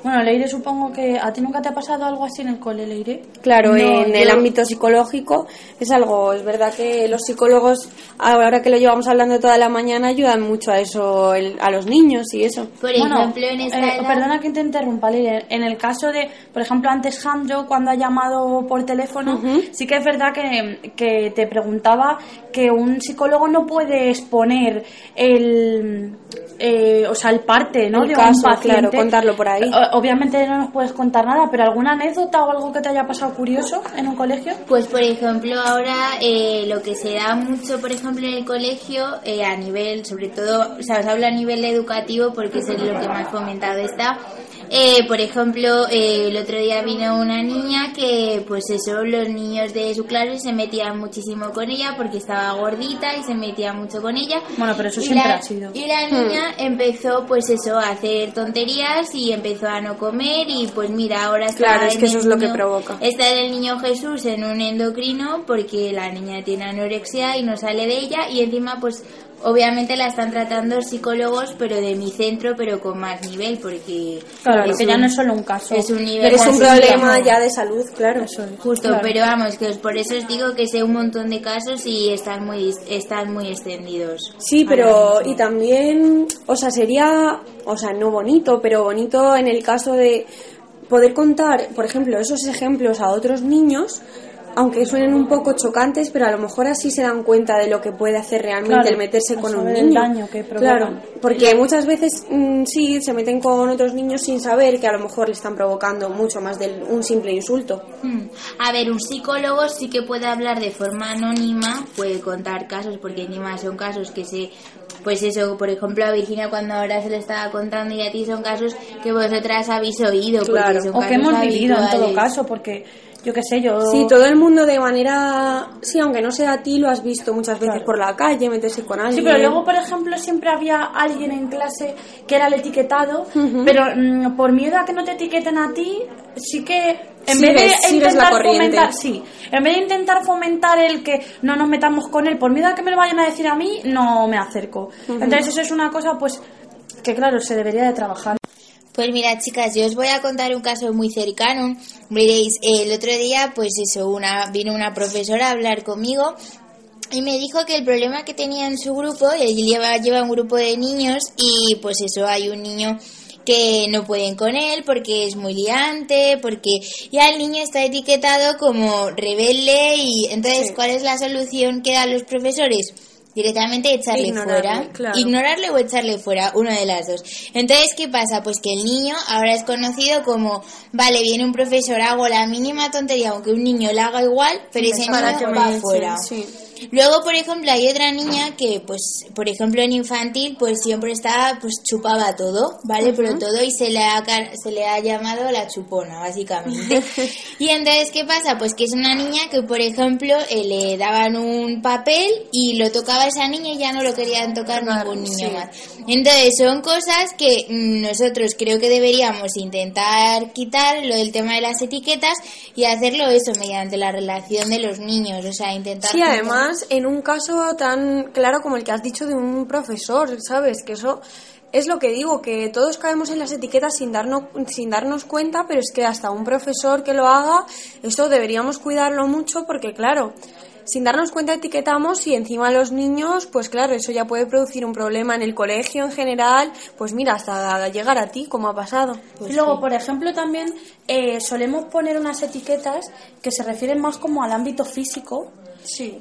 Bueno, Leire, supongo que a ti nunca te ha pasado algo así en el cole, Leire. Claro, No, en el ámbito psicológico es algo, es verdad que los psicólogos, ahora que lo llevamos hablando toda la mañana, ayudan mucho a eso, el- a los niños y eso. Por Bueno, ejemplo, en esta eh, edad- Perdona que te interrumpa, Leire. En el caso de, por ejemplo, antes Jandro, cuando ha llamado por teléfono, sí que es verdad que, que te preguntaba que un psicólogo no puede exponer el, eh, o sea, el parte, ¿no? El de caso, un paciente. claro, contarlo por ahí. Obviamente no nos puedes contar nada, pero ¿alguna anécdota o algo que te haya pasado curioso en un colegio? Pues por ejemplo ahora eh, lo que se da mucho por ejemplo en el colegio eh, a nivel sobre todo, o sea os hablo a nivel educativo porque es lo que más fomentado está eh, por ejemplo eh, el otro día vino una niña que pues eso los niños de su clase se metían muchísimo con ella porque estaba gordita y se metía mucho con ella Bueno, pero eso y siempre la, ha sido. y la niña empezó pues eso a hacer tonterías y empezó a no comer y pues mira ahora está Claro, es que eso es lo que provoca. Está en el niño Jesús en un endocrino porque la niña tiene anorexia y no sale de ella y encima pues obviamente la están tratando psicólogos pero de mi centro pero con más nivel porque Claro, es que ya un- no es solo un caso. es un nivel Eres un problema ya de salud, claro. Justo, Claro. pero vamos, que os- por eso os digo que sé un montón de casos y están muy están muy extendidos. Sí, pero y también, o sea, sería, o sea, no bonito, pero bonito en el caso de poder contar, por ejemplo, esos ejemplos a otros niños, aunque suenen un poco chocantes, pero a lo mejor así se dan cuenta de lo que puede hacer realmente Claro, el meterse con un saber el niño. daño que provocan. claro, porque muchas veces mm, sí se meten con otros niños sin saber que a lo mejor le están provocando mucho más de un simple insulto. Hmm. A ver, un psicólogo sí que puede hablar de forma anónima, puede contar casos, porque encima son casos que se... Pues eso, por ejemplo, a Virginia cuando ahora se le estaba contando y a ti son casos que vosotras habéis oído. porque son o que hemos vivido en todo caso, porque yo qué sé, yo... Sí, todo el mundo de manera, sí, aunque no sea a ti, lo has visto muchas veces por la calle, meterse con alguien. Sí, pero luego, por ejemplo, siempre había alguien en clase que era el etiquetado, pero mm, por miedo a que no te etiqueten a ti, sí que en Sigues- vez de sigues intentar la corriente. fomentar, sí, en vez de intentar fomentar el que no nos metamos con él, por miedo a que me lo vayan a decir a mí, no me acerco. Entonces eso es una cosa, pues, que claro, se debería de trabajar. Pues mira, chicas, yo os voy a contar un caso muy cercano. Veréis, el otro día, pues eso, una, vino una profesora a hablar conmigo y me dijo que el problema que tenía en su grupo, él lleva, lleva un grupo de niños y pues eso, hay un niño que no pueden con él porque es muy liante, porque ya el niño está etiquetado como rebelde y entonces, ¿cuál es la solución que dan los profesores? Directamente echarle Ignorarle, fuera. claro. Ignorarle o echarle fuera, una de las dos. Entonces, ¿qué pasa? Pues que el niño ahora es conocido como, vale, viene un profesor, hago la mínima tontería, aunque un niño la haga igual, pero ese niño va fuera. sí. Luego, por ejemplo, hay otra niña que, pues, por ejemplo, en infantil, pues siempre estaba, pues chupaba todo, ¿vale? Pero Ujú. todo y se le ha, se le ha llamado la chupona, básicamente. y entonces, ¿qué pasa? Pues que es una niña que, por ejemplo, eh, le daban un papel y lo tocaba esa niña y ya no lo querían tocar ningún niño sí. más. Entonces, son cosas que mm, nosotros creo que deberíamos intentar quitar, lo del tema de las etiquetas, y hacerlo eso mediante la relación de los niños, o sea, intentar... Sí, además, en un caso tan claro como el que has dicho de un profesor, ¿sabes? Que eso es lo que digo, que todos caemos en las etiquetas sin darnos, sin darnos cuenta, pero es que hasta un profesor que lo haga, esto deberíamos cuidarlo mucho porque, claro, sin darnos cuenta etiquetamos y encima los niños, pues claro, eso ya puede producir un problema en el colegio en general, pues mira, hasta llegar a ti, como ha pasado. y luego, por ejemplo, también eh, solemos poner unas etiquetas que se refieren más como al ámbito físico,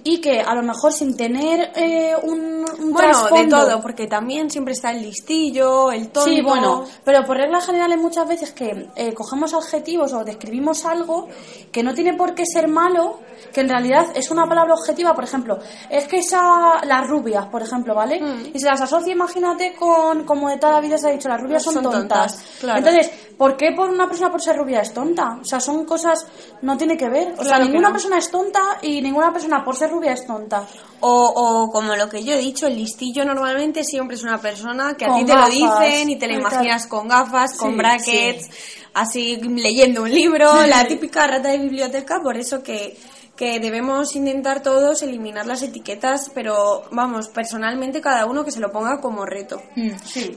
y que a lo mejor sin tener eh, un, un Bueno, de todo, porque también siempre está el listillo, el tonto. Sí, bueno, pero por regla general hay muchas veces que eh, cogemos adjetivos o describimos algo que no tiene por qué ser malo, que en realidad es una palabra objetiva, por ejemplo, es que esa, las rubias, por ejemplo, ¿vale? Mm. Y se las asocia, imagínate, con, como de toda la vida se ha dicho, las rubias son, Son tontas. tontas, claro. Entonces, ¿por qué por una persona por ser rubia es tonta? O sea, son cosas, no tiene que ver. O sea, Claro ninguna no. persona es tonta y ninguna persona por ser rubia es tonta. O, o como lo que yo he dicho, el listillo normalmente siempre es una persona que a ti te gafas. lo dicen y te lo Claro. imaginas con gafas, con Sí, brackets, así leyendo un libro, la típica rata de biblioteca, por eso que, que debemos intentar todos eliminar las etiquetas, pero vamos, personalmente cada uno que se lo ponga como reto.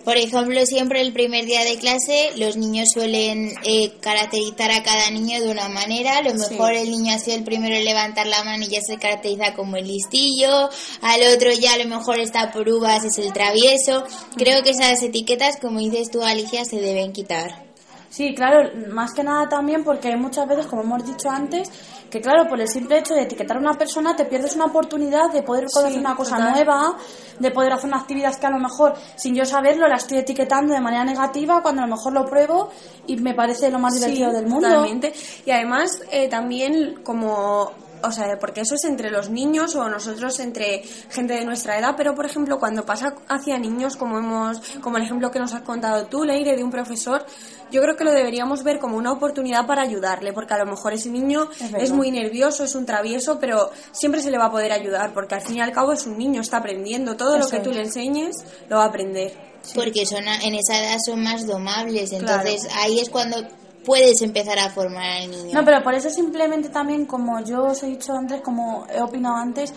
Por ejemplo, siempre el primer día de clase los niños suelen eh, caracterizar a cada niño de una manera. A lo Sí. mejor el niño ha sido el primero en levantar la mano y ya se caracteriza como el listillo. Al otro ya a lo mejor está por uvas, es el travieso. Creo que esas etiquetas, como dices tú, Alicia, se deben quitar. Sí, claro, más que nada también porque hay muchas veces, como hemos dicho antes, que claro, por el simple hecho de etiquetar a una persona te pierdes una oportunidad de poder conocer Sí, una cosa total. nueva, de poder hacer una actividad que a lo mejor sin yo saberlo la estoy etiquetando de manera negativa cuando a lo mejor lo pruebo y me parece lo más divertido Sí, del mundo. Totalmente. Y además, eh, también como. O sea, porque eso es entre los niños o nosotros entre gente de nuestra edad, pero por ejemplo, cuando pasa hacia niños, como hemos, como el ejemplo que nos has contado tú, Leire, de un profesor, yo creo que lo deberíamos ver como una oportunidad para ayudarle, porque a lo mejor ese niño Es muy nervioso, es un travieso, pero siempre se le va a poder ayudar, porque al fin y al cabo es un niño, está aprendiendo. Todo lo que tú es. le enseñes lo va a aprender. Porque son a- en esa edad son más domables. Entonces ahí es cuando puedes empezar a formar al niño. No, pero por eso simplemente también, como yo os he dicho antes, como he opinado antes,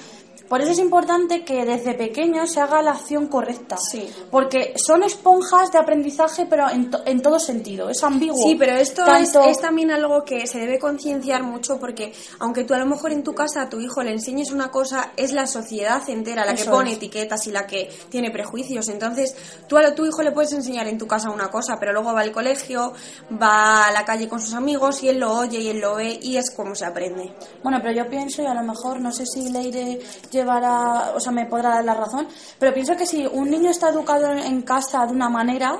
por eso es importante que desde pequeños se haga la acción correcta. Sí. Porque son esponjas de aprendizaje, pero en, to- en todo sentido. Es ambiguo. Sí, pero esto Tanto- es, es también algo que se debe concienciar mucho porque aunque tú a lo mejor en tu casa a tu hijo le enseñes una cosa, es la sociedad entera la que pone es. etiquetas y la que tiene prejuicios. Entonces, tú a tu hijo le puedes enseñar en tu casa una cosa, pero luego va al colegio, va a la calle con sus amigos y él lo oye y él lo ve y es como se aprende. Bueno, pero yo pienso, y a lo mejor no sé si Leire llevará, o sea, me podrá dar la razón, pero pienso que si un niño está educado en, casa de una manera,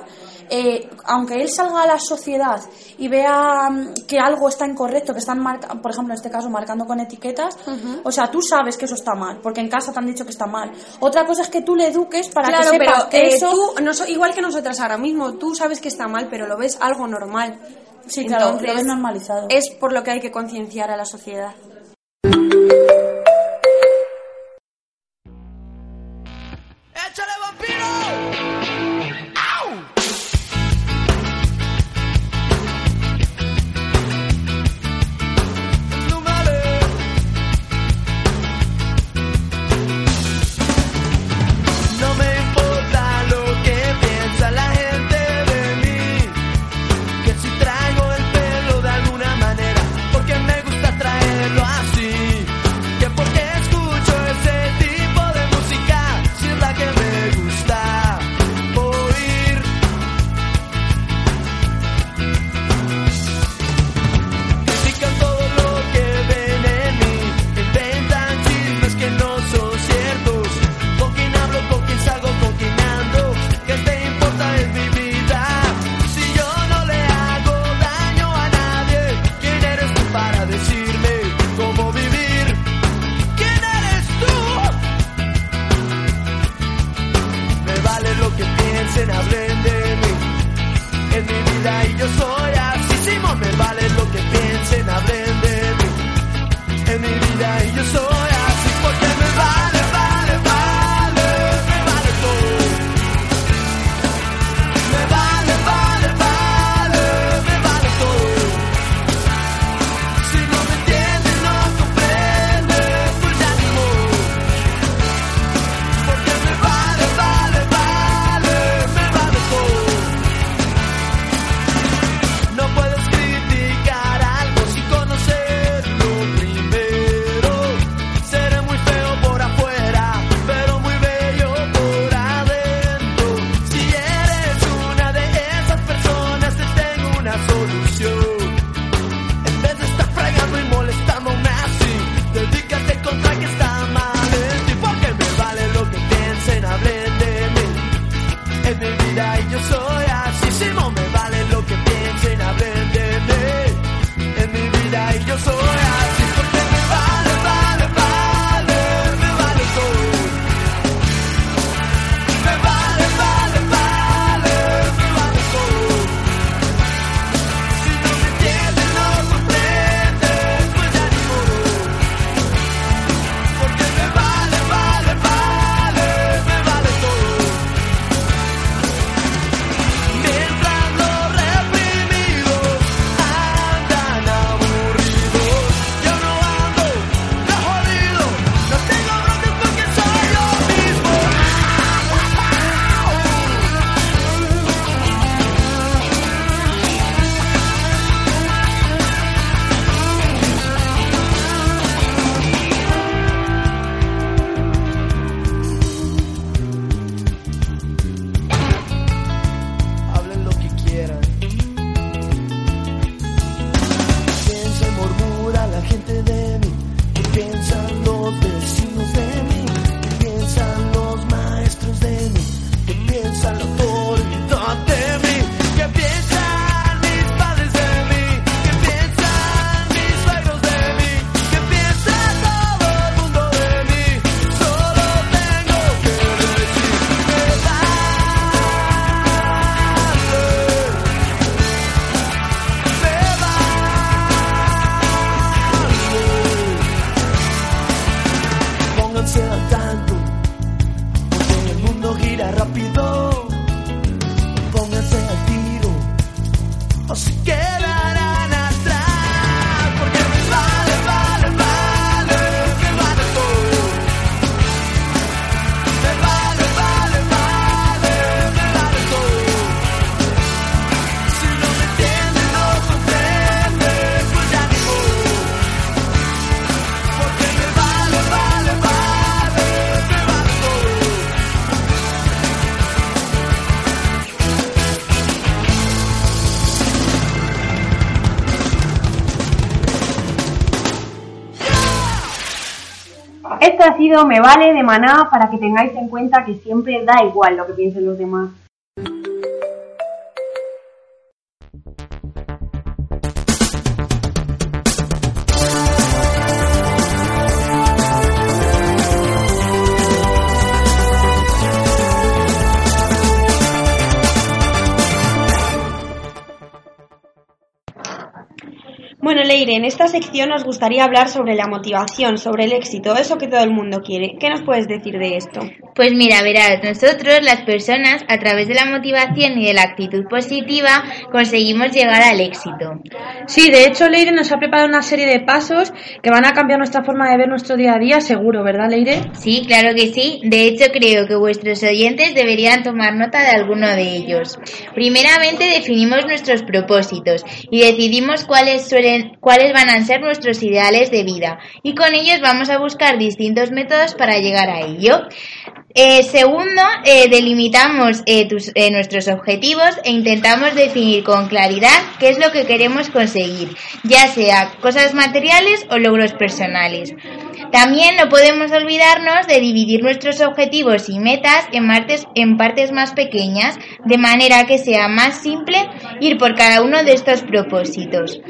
eh, aunque él salga a la sociedad y vea mm, que algo está incorrecto, que están, marca- por ejemplo, en este caso, marcando con etiquetas, o sea, tú sabes que eso está mal, porque en casa te han dicho que está mal. Otra cosa es que tú le eduques para claro, que sepas pero que eh, eso... tú, no igual que nosotras ahora mismo, tú sabes que está mal, pero lo ves algo normal. Sí, claro, lo ves normalizado. Es por lo que hay que concienciar a la sociedad. Me Vale de Maná para que tengáis en cuenta que siempre da igual lo que piensen los demás. Bueno, Leire, en esta sección nos gustaría hablar sobre la motivación, sobre el éxito, eso que todo el mundo quiere. ¿Qué nos puedes decir de esto? Pues mira, verás, nosotros las personas a través de la motivación y de la actitud positiva conseguimos llegar al éxito. Sí, de hecho Leire nos ha preparado una serie de pasos que van a cambiar nuestra forma de ver nuestro día a día, seguro, ¿verdad Leire? Sí, claro que sí. De hecho creo que vuestros oyentes deberían tomar nota de alguno de ellos. Primeramente definimos nuestros propósitos y decidimos cuáles suelen cuáles van a ser nuestros ideales de vida y con ellos vamos a buscar distintos métodos para llegar a ello. Eh, segundo, eh, delimitamos eh, nuestros objetivos e intentamos definir con claridad qué es lo que queremos conseguir, ya sea cosas materiales o logros personales. También no podemos olvidarnos de dividir nuestros objetivos y metas en, en partes más pequeñas, de manera que sea más simple ir por cada uno de estos propósitos.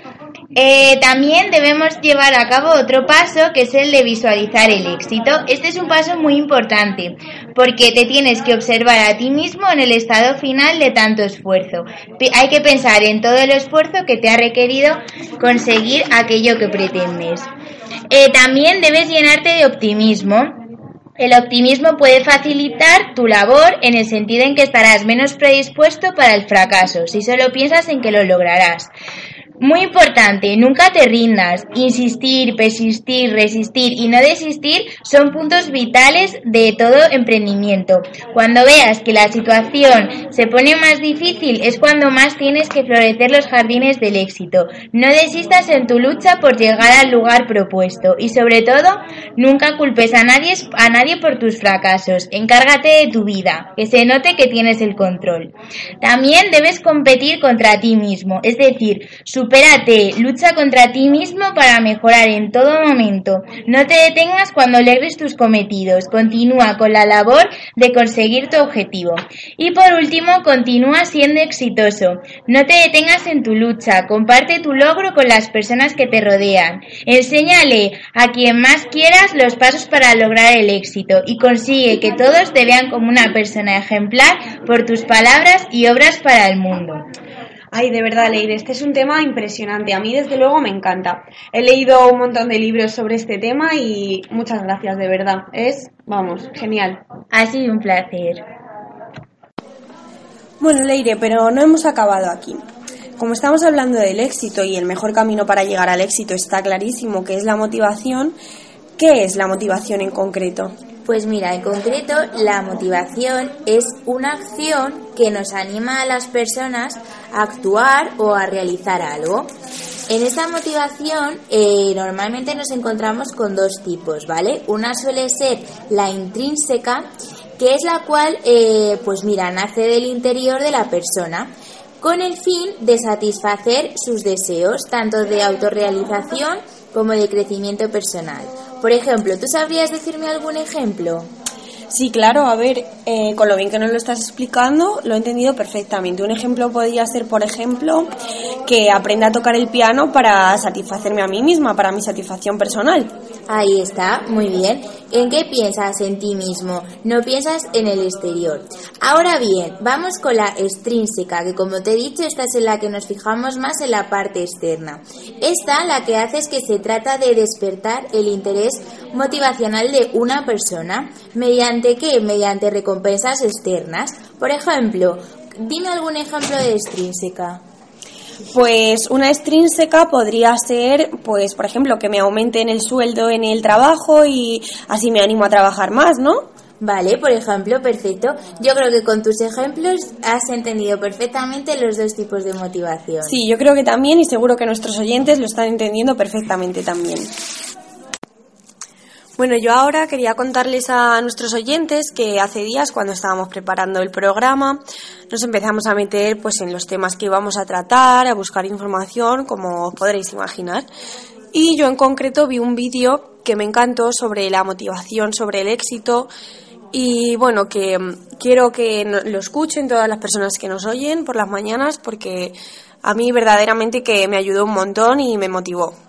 Eh, también debemos llevar a cabo otro paso que es el de visualizar el éxito. Este es un paso muy importante porque te tienes que observar a ti mismo en el estado final de tanto esfuerzo. Hay que pensar en todo el esfuerzo que te ha requerido conseguir aquello que pretendes. Eh, también debes llenarte de optimismo. El optimismo puede facilitar tu labor en el sentido en que estarás menos predispuesto para el fracaso si solo piensas en que lo lograrás. Muy importante, nunca te rindas. Insistir, persistir, resistir y no desistir son puntos vitales de todo emprendimiento. Cuando veas que la situación se pone más difícil es cuando más tienes que florecer los jardines del éxito. No desistas en tu lucha por llegar al lugar propuesto y sobre todo nunca culpes a nadie, a nadie por tus fracasos. Encárgate de tu vida, que se note que tienes el control. También debes competir contra ti mismo, es decir, supérate, lucha contra ti mismo para mejorar en todo momento. No te detengas cuando logres tus cometidos, continúa con la labor de conseguir tu objetivo. Y por último, continúa siendo exitoso. No te detengas en tu lucha, comparte tu logro con las personas que te rodean. Enséñale a quien más quieras los pasos para lograr el éxito y consigue que todos te vean como una persona ejemplar por tus palabras y obras para el mundo. Ay, de verdad, Leire, este es un tema impresionante. A mí, desde luego, me encanta. He leído un montón de libros sobre este tema y muchas gracias, de verdad. Es, vamos, genial. Ha sido un placer. Bueno, Leire, pero no hemos acabado aquí. Como estamos hablando del éxito y el mejor camino para llegar al éxito está clarísimo que es la motivación, ¿qué es la motivación en concreto? Pues mira, en concreto, la motivación es una acción que nos anima a las personas a actuar o a realizar algo. En esta motivación eh, normalmente nos encontramos con dos tipos, ¿vale? Una suele ser la intrínseca, que es la cual, eh, pues mira, nace del interior de la persona, con el fin de satisfacer sus deseos, tanto de autorrealización como de crecimiento personal. Por ejemplo, ¿tú sabrías decirme algún ejemplo? Sí, claro, a ver, eh, con lo bien que nos lo estás explicando, lo he entendido perfectamente. Un ejemplo podría ser, por ejemplo, que aprenda a tocar el piano para satisfacerme a mí misma, para mi satisfacción personal. Ahí está, muy bien. ¿En qué piensas en ti mismo? No piensas en el exterior. Ahora bien, vamos con la extrínseca, que como te he dicho, esta es en la que nos fijamos más en la parte externa. Esta la que hace es que se trata de despertar el interés motivacional de una persona. ¿Mediante qué? Mediante recompensas externas. Por ejemplo, dime algún ejemplo de extrínseca. Pues una extrínseca podría ser, pues, por ejemplo, que me aumenten el sueldo en el trabajo y así me animo a trabajar más, ¿no? Vale, por ejemplo, perfecto. Yo creo que con tus ejemplos has entendido perfectamente los dos tipos de motivación. Sí, yo creo que también y seguro que nuestros oyentes lo están entendiendo perfectamente también. Bueno, yo ahora quería contarles a nuestros oyentes que hace días cuando estábamos preparando el programa nos empezamos a meter pues en los temas que íbamos a tratar, a buscar información, como podréis imaginar. Y yo en concreto vi un vídeo que me encantó sobre la motivación, sobre el éxito y bueno, que mm, quiero que lo escuchen todas las personas que nos oyen por las mañanas porque a mí verdaderamente que me ayudó un montón y me motivó.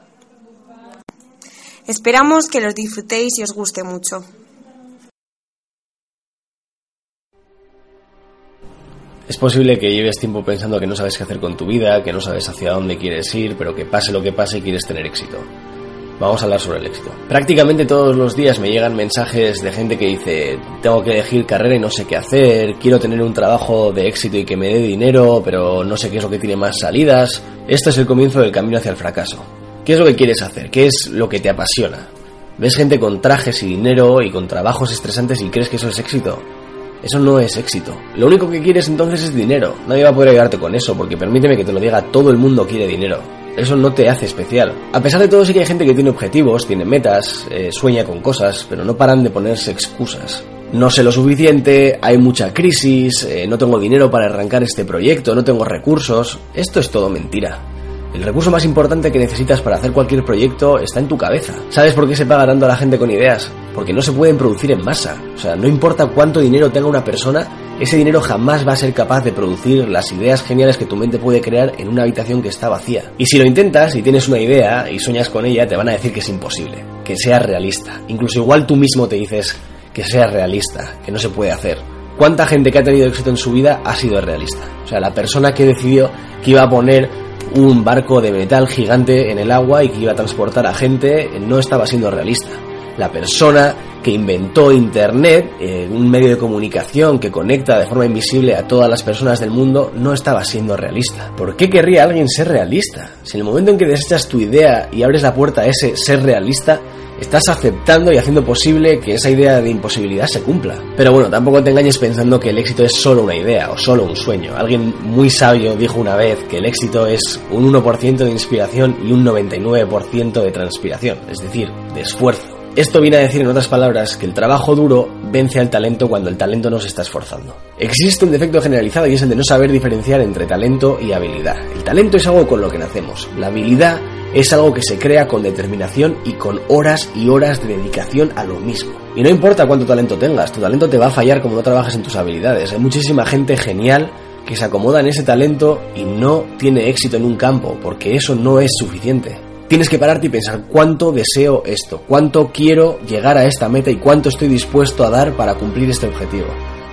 Esperamos que los disfrutéis y os guste mucho. Es posible que lleves tiempo pensando que no sabes qué hacer con tu vida, que no sabes hacia dónde quieres ir, pero que pase lo que pase quieres tener éxito. Vamos a hablar sobre el éxito. Prácticamente todos los días me llegan mensajes de gente que dice, tengo que elegir carrera y no sé qué hacer, quiero tener un trabajo de éxito y que me dé dinero, pero no sé qué es lo que tiene más salidas. Esto es el comienzo del camino hacia el fracaso. ¿Qué es lo que quieres hacer? ¿Qué es lo que te apasiona? Ves gente con trajes y dinero y con trabajos estresantes y crees que eso es éxito. Eso no es éxito. Lo único que quieres entonces es dinero. Nadie va a poder ayudarte con eso, porque permíteme que te lo diga, todo el mundo quiere dinero. Eso no te hace especial. A pesar de todo, sí que hay gente que tiene objetivos, tiene metas, eh, sueña con cosas, pero no paran de ponerse excusas. No sé lo suficiente, hay mucha crisis, eh, no tengo dinero para arrancar este proyecto, no tengo recursos. Esto es todo mentira. El recurso más importante que necesitas para hacer cualquier proyecto está en tu cabeza. ¿Sabes por qué se paga tanto a la gente con ideas? Porque no se pueden producir en masa. O sea, no importa cuánto dinero tenga una persona, ese dinero jamás va a ser capaz de producir las ideas geniales que tu mente puede crear en una habitación que está vacía. Y si lo intentas y tienes una idea y sueñas con ella, te van a decir que es imposible, que sea realista. Incluso igual tú mismo te dices que sea realista, que no se puede hacer. ¿Cuánta gente que ha tenido éxito en su vida ha sido realista? O sea, la persona que decidió que iba a poner un barco de metal gigante en el agua y que iba a transportar a gente no estaba siendo realista. La persona que inventó Internet, eh, un medio de comunicación que conecta de forma invisible a todas las personas del mundo, no estaba siendo realista. ¿Por qué querría alguien ser realista? Si en el momento en que desechas tu idea y abres la puerta a ese ser realista, estás aceptando y haciendo posible que esa idea de imposibilidad se cumpla. Pero bueno, tampoco te engañes pensando que el éxito es solo una idea o solo un sueño. Alguien muy sabio dijo una vez que el éxito es un 1% de inspiración y un 99% de transpiración, es decir, de esfuerzo. Esto viene a decir en otras palabras que el trabajo duro vence al talento cuando el talento no se está esforzando. Existe un defecto generalizado y es el de no saber diferenciar entre talento y habilidad. El talento es algo con lo que nacemos. La habilidad es algo que se crea con determinación y con horas y horas de dedicación a lo mismo. Y no importa cuánto talento tengas, tu talento te va a fallar como no trabajes en tus habilidades. Hay muchísima gente genial que se acomoda en ese talento y no tiene éxito en un campo, porque eso no es suficiente. Tienes que pararte y pensar cuánto deseo esto, cuánto quiero llegar a esta meta y cuánto estoy dispuesto a dar para cumplir este objetivo.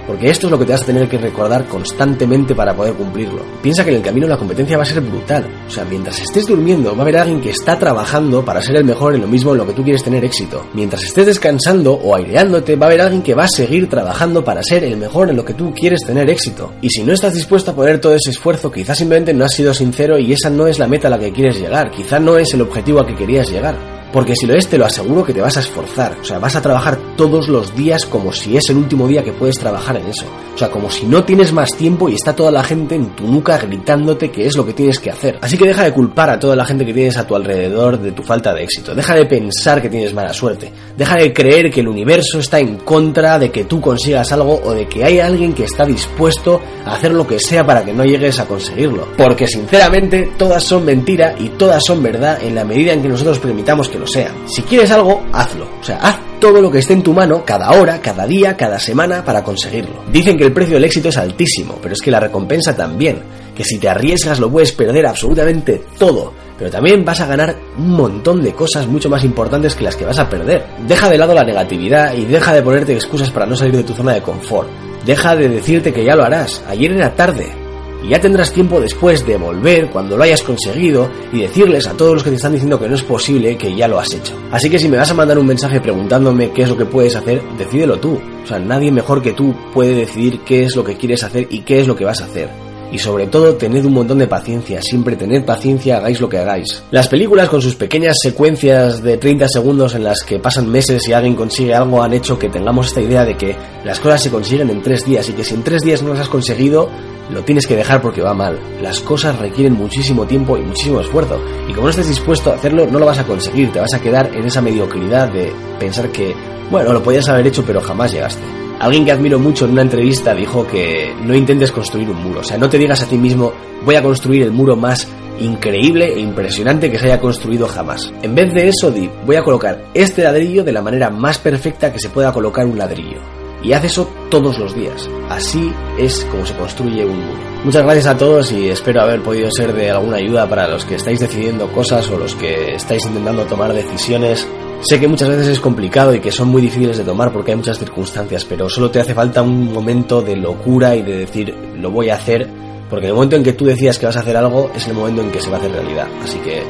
Porque esto es lo que te vas a tener que recordar constantemente para poder cumplirlo. Piensa que en el camino la competencia va a ser brutal. O sea, mientras estés durmiendo va a haber alguien que está trabajando para ser el mejor en lo mismo en lo que tú quieres tener éxito. Mientras estés descansando o aireándote va a haber alguien que va a seguir trabajando para ser el mejor en lo que tú quieres tener éxito. Y si no estás dispuesto a poner todo ese esfuerzo, quizás simplemente no has sido sincero y esa no es la meta a la que quieres llegar. Quizá no es el objetivo a que querías llegar. Porque si lo es, te lo aseguro que te vas a esforzar. O sea, vas a trabajar todos los días como si es el último día que puedes trabajar en eso. O sea, como si no tienes más tiempo y está toda la gente en tu nuca gritándote que es lo que tienes que hacer. Así que deja de culpar a toda la gente que tienes a tu alrededor de tu falta de éxito. Deja de pensar que tienes mala suerte. Deja de creer que el universo está en contra de que tú consigas algo o de que hay alguien que está dispuesto a hacer lo que sea para que no llegues a conseguirlo. Porque sinceramente todas son mentira y todas son verdad en la medida en que nosotros permitamos que lo sean. Si quieres algo, hazlo. O sea, haz todo lo que esté en tu mano cada hora, cada día, cada semana para conseguirlo. Dicen que el precio del éxito es altísimo, pero es que la recompensa también. Que si te arriesgas lo puedes perder absolutamente todo. Pero también vas a ganar un montón de cosas mucho más importantes que las que vas a perder. Deja de lado la negatividad y deja de ponerte excusas para no salir de tu zona de confort. Deja de decirte que ya lo harás. Ayer era tarde. Y ya tendrás tiempo después de volver cuando lo hayas conseguido y decirles a todos los que te están diciendo que no es posible que ya lo has hecho. Así que si me vas a mandar un mensaje preguntándome qué es lo que puedes hacer, decídelo tú. O sea, nadie mejor que tú puede decidir qué es lo que quieres hacer y qué es lo que vas a hacer. Y sobre todo, tened un montón de paciencia, siempre tened paciencia, hagáis lo que hagáis. Las películas con sus pequeñas secuencias de 30 segundos en las que pasan meses y alguien consigue algo han hecho que tengamos esta idea de que las cosas se consiguen en 3 días y que si en 3 días no las has conseguido, lo tienes que dejar porque va mal. Las cosas requieren muchísimo tiempo y muchísimo esfuerzo. Y como no estés dispuesto a hacerlo, no lo vas a conseguir. Te vas a quedar en esa mediocridad de pensar que, bueno, lo podías haber hecho pero jamás llegaste. Alguien que admiro mucho en una entrevista dijo que no intentes construir un muro. O sea, no te digas a ti mismo, voy a construir el muro más increíble e impresionante que se haya construido jamás. En vez de eso, di, voy a colocar este ladrillo de la manera más perfecta que se pueda colocar un ladrillo. Y haz eso todos los días. Así es como se construye un muro. Muchas gracias a todos y espero haber podido ser de alguna ayuda para los que estáis decidiendo cosas o los que estáis intentando tomar decisiones. Sé que muchas veces es complicado y que son muy difíciles de tomar porque hay muchas circunstancias, pero solo te hace falta un momento de locura y de decir lo voy a hacer, porque el momento en que tú decías que vas a hacer algo es el momento en que se va a hacer realidad. Así que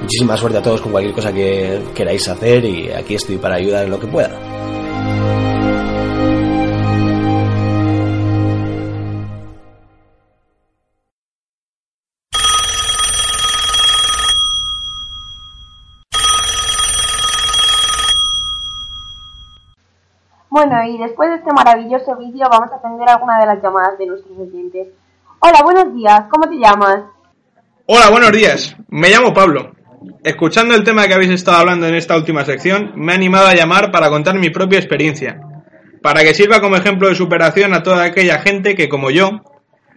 muchísima suerte a todos con cualquier cosa que queráis hacer y aquí estoy para ayudar en lo que pueda. Bueno, y después de este maravilloso vídeo vamos a atender alguna de las llamadas de nuestros oyentes. Hola, buenos días, ¿cómo te llamas? Hola, buenos días. Me llamo Pablo. Escuchando el tema que habéis estado hablando en esta última sección, me he animado a llamar para contar mi propia experiencia, para que sirva como ejemplo de superación a toda aquella gente que, como yo,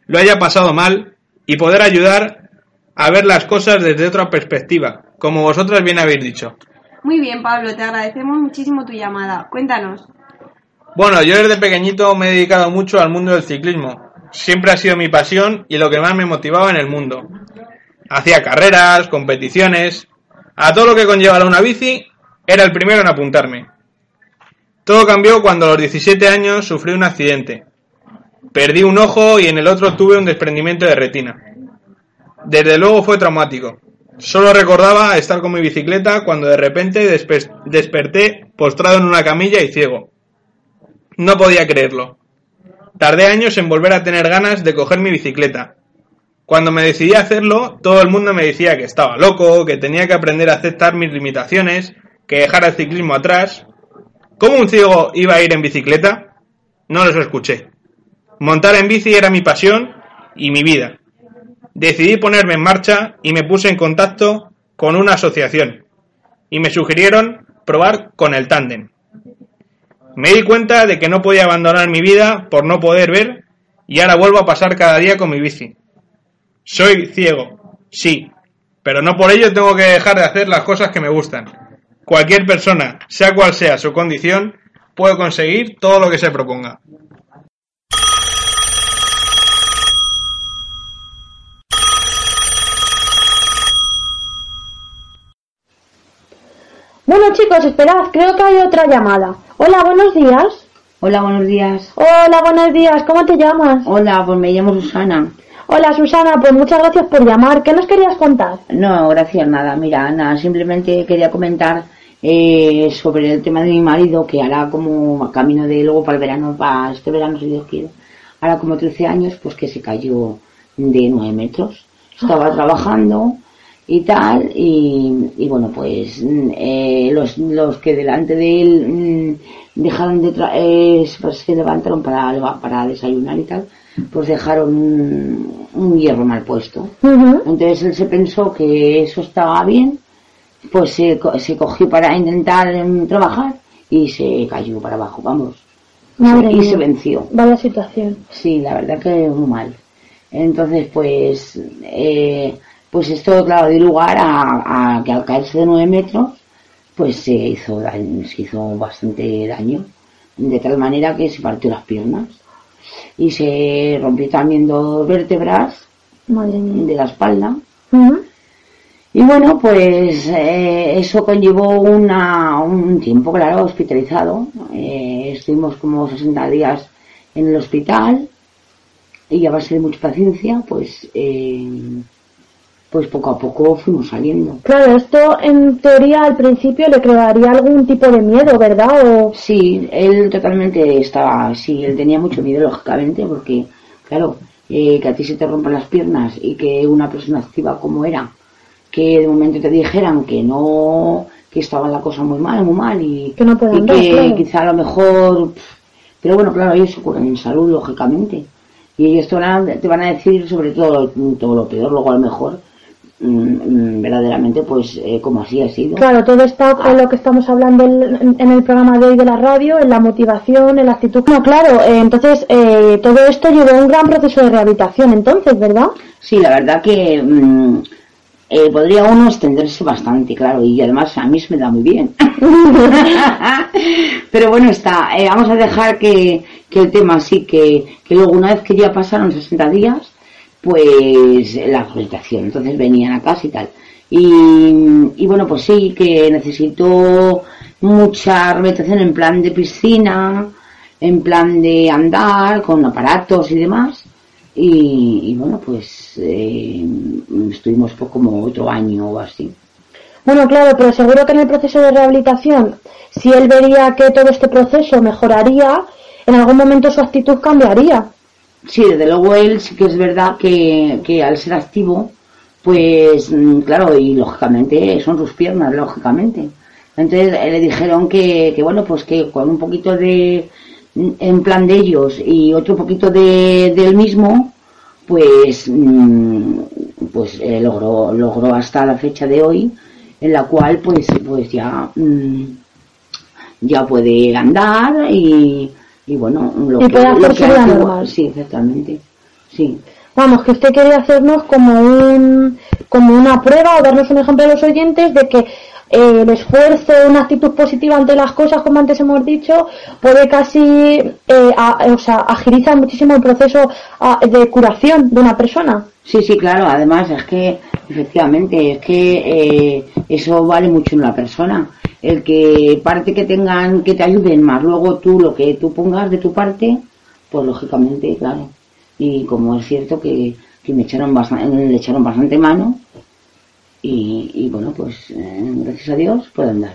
lo haya pasado mal y poder ayudar a ver las cosas desde otra perspectiva, como vosotras bien habéis dicho. Muy bien, Pablo, te agradecemos muchísimo tu llamada. Cuéntanos. Bueno, yo desde pequeñito me he dedicado mucho al mundo del ciclismo. Siempre ha sido mi pasión y lo que más me motivaba en el mundo. Hacía carreras, competiciones, a todo lo que conlleva una bici, era el primero en apuntarme. Todo cambió cuando a los 17 años sufrí un accidente. Perdí un ojo y en el otro tuve un desprendimiento de retina. Desde luego fue traumático. Solo recordaba estar con mi bicicleta cuando de repente despe- desperté postrado en una camilla y ciego. No podía creerlo. Tardé años en volver a tener ganas de coger mi bicicleta. Cuando me decidí a hacerlo, todo el mundo me decía que estaba loco, que tenía que aprender a aceptar mis limitaciones, que dejar el ciclismo atrás. ¿Cómo un ciego iba a ir en bicicleta? No los escuché. Montar en bici era mi pasión y mi vida. Decidí ponerme en marcha y me puse en contacto con una asociación. Y me sugirieron probar con el tándem. Me di cuenta de que no podía abandonar mi vida por no poder ver y ahora vuelvo a pasar cada día con mi bici. Soy ciego, sí, pero no por ello tengo que dejar de hacer las cosas que me gustan. Cualquier persona, sea cual sea su condición, puede conseguir todo lo que se proponga. Bueno, chicos, esperad, creo que hay otra llamada. Hola, buenos días. Hola, buenos días. Hola, buenos días. ¿Cómo te llamas? Hola, pues me llamo Susana. Hola, Susana, pues muchas gracias por llamar. ¿Qué nos querías contar? No, gracias, nada. Mira, nada, simplemente quería comentar eh, sobre el tema de mi marido, que hará como camino de luego para el verano, para este verano, si Dios quiere, hará como 13 años, pues que se cayó de 9 metros. Estaba trabajando y tal, y, y bueno, pues mm, eh, los, los que delante de él mm, dejaron de tra- eh, pues se levantaron para, para desayunar y tal, pues dejaron un, un hierro mal puesto. Entonces él se pensó que eso estaba bien, pues se, se cogió para intentar em, trabajar y se cayó para abajo, vamos. Madre y mía. se venció. Vaya situación. Sí, la verdad que muy mal. Entonces, pues, eh, pues esto, claro, dio lugar a, a que al caerse de nueve metros, pues se hizo se hizo bastante daño, de tal manera que se partió las piernas y se rompió también dos vértebras Madre mía. de la espalda. Y bueno, pues eh, eso conllevó una, un tiempo, claro, hospitalizado. Eh, estuvimos como 60 días en el hospital y a base de mucha paciencia, pues, eh, pues poco a poco fuimos saliendo. Claro, esto en teoría al principio le crearía algún tipo de miedo, ¿verdad? O... Sí, él totalmente estaba, sí, él tenía mucho miedo, lógicamente, porque, claro, eh, que a ti se te rompan las piernas y que una persona activa como era, que de momento te dijeran que no, que estaba la cosa muy mal, muy mal y Que no y andar, que claro. quizá a lo mejor, pff, pero bueno, claro, ellos se curan en salud, lógicamente, y ellos te van a, te van a decir sobre todo, todo lo peor, luego a lo mejor mm, verdaderamente pues eh, como así ha sido. Claro, todo está con lo que estamos hablando en, en el programa de hoy de la radio, en la motivación, en la actitud. No, claro, eh, entonces eh, todo esto llevó a un gran proceso de rehabilitación, entonces, ¿verdad? Sí, la verdad que mm, eh, podría uno extenderse bastante, claro, y además a mí se me da muy bien. Pero bueno, está, vamos a dejar que, que el tema así, que, que luego una vez que ya pasaron 60 días, pues la rehabilitación, entonces venían a casa y tal. Y, y bueno, pues sí, que necesito mucha rehabilitación en plan de piscina, en plan de andar con aparatos y demás. Y, y bueno, pues eh, estuvimos pues como otro año o así. Bueno, claro, pero seguro que en el proceso de rehabilitación, si él vería que todo este proceso mejoraría, en algún momento su actitud cambiaría. Sí, desde luego él sí que es verdad que, que al ser activo, pues mm, claro, y lógicamente son sus piernas, lógicamente. Entonces eh, le dijeron que, que bueno, pues que con un poquito de, en plan de ellos y otro poquito de, del mismo, pues, mm, pues eh, logró, logró hasta la fecha de hoy, en la cual pues, pues ya, mm, ya puede andar y, y bueno, lo Y que, puede hacer lo que hace- normal. Sí, exactamente. Sí. Vamos, que usted quería hacernos como un como una prueba o darnos un ejemplo a los oyentes de que eh, el esfuerzo, una actitud positiva ante las cosas, como antes hemos dicho, puede casi, eh, a- o sea, agiliza muchísimo el proceso de curación de una persona. Sí, sí, claro. Además, es que, efectivamente, es que eh, eso vale mucho en la persona. El que parte que tengan, que te ayuden más, luego tú lo que tú pongas de tu parte, pues lógicamente, claro. Y como es cierto que, que me echaron bastante, le echaron bastante mano, y, y bueno, pues eh, gracias a Dios puedo andar.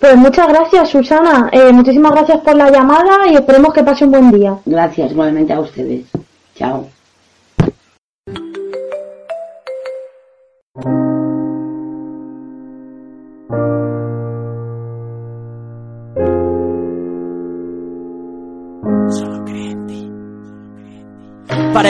Pues muchas gracias, Susana. Eh, muchísimas gracias por la llamada y esperemos que pase un buen día. Gracias igualmente a ustedes. Chao.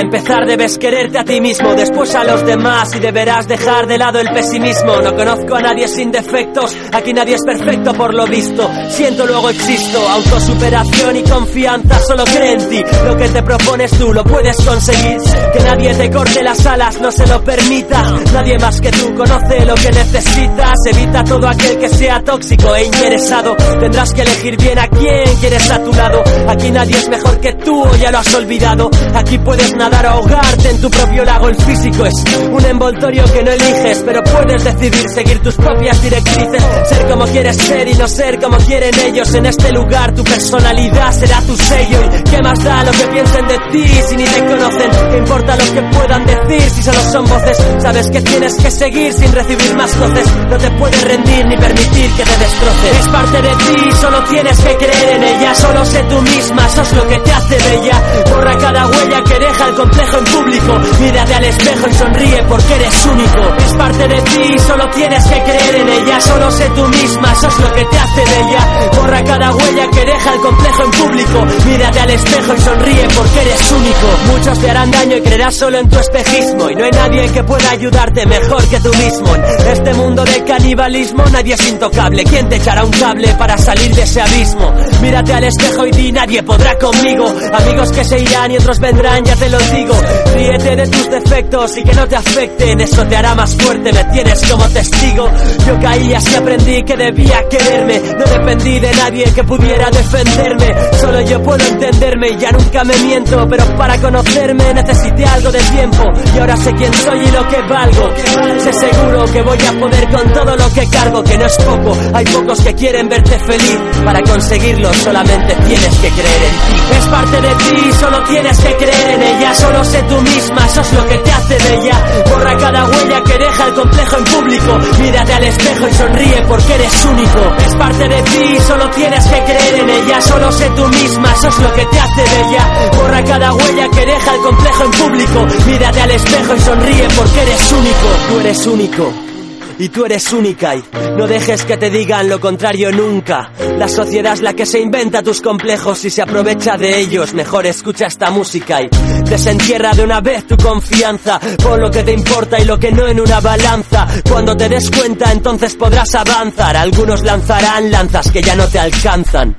Empezar debes quererte a ti mismo, después a los demás y deberás dejar de lado el pesimismo. No conozco a nadie sin defectos, aquí nadie es perfecto por lo visto. Siento luego existo, autosuperación y confianza, solo cree en ti. Lo que te propones tú lo puedes conseguir. Que nadie te corte las alas, no se lo permita. Nadie más que tú conoce lo que necesitas. Evita todo aquel que sea tóxico e interesado. Tendrás que elegir bien a quién quieres a tu lado. Aquí nadie es mejor que tú o ya lo has olvidado. Aquí puedes nadar o ahogarte en tu propio lago. El físico es un envoltorio que no eliges, pero puedes decidir seguir tus propias directrices. Ser como quieres ser y no ser como quieren ellos. En este lugar tu personalidad será tu sello. ¿Y qué más da lo que piensen de ti si ni te conocen? ¿Qué importa lo que puedan decir si solo son voces? Sabes que tienes que seguir sin recibir más voces. No te puedes rendir ni permitir que te destroce. Es parte de ti, solo tienes que creer en ella. Solo sé tú misma, sos lo que te hace bella. Borra cada huella que deja el complejo en público. Mírate al espejo y sonríe porque eres único. Es parte de ti, solo tienes que creer en ella. Solo sé tú misma, sos lo que te hace bella. Borra cada huella que deja el complejo en público. Mírate al espejo y sonríe porque eres único. Muchos te harán daño y creerás solo en tu espejismo. Y no hay nadie que pueda ayudarte mejor que tú mismo. En este mundo de canibalismo nadie es intocable. ¿Quién te echará un cable para salir de ese abismo? Mírate al espejo y di nadie podrá conmigo. Amigos que se irán y otros vendrán, ya te lo digo. Ríete de tus defectos y que no te afecten. Eso te hará más fuerte, me tienes como testigo. Yo caí así aprendí que debía quererme. No dependí de nadie que pudiera defenderme. Solo yo puedo entenderme y ya nunca me miento. Pero para conocerme necesité algo de tiempo. Y ahora sé quién soy y lo que valgo. Sé seguro que voy a poder con todo lo que cargo, que no es poco. Hay pocos que quieren verte feliz. Para conseguirlo solamente tienes que creer en ti. Es parte de ti, solo tienes que creer en ella. Solo sé tú misma, sos lo que te hace bella. Borra cada huella que deja el complejo en público. Mírate al espejo y sonríe porque eres único. Es parte de ti, solo tienes que creer en ella. Solo sé tú misma, sos lo que te hace bella. Borra cada huella que deja el complejo en público. Mírate al espejo y sonríe porque eres único. Tú eres único. Y tú eres única y no dejes que te digan lo contrario nunca. La sociedad es la que se inventa tus complejos y se aprovecha de ellos. Mejor escucha esta música y desentierra de una vez tu confianza. Pon lo que te importa y lo que no en una balanza. Cuando te des cuenta entonces podrás avanzar. Algunos lanzarán lanzas que ya no te alcanzan.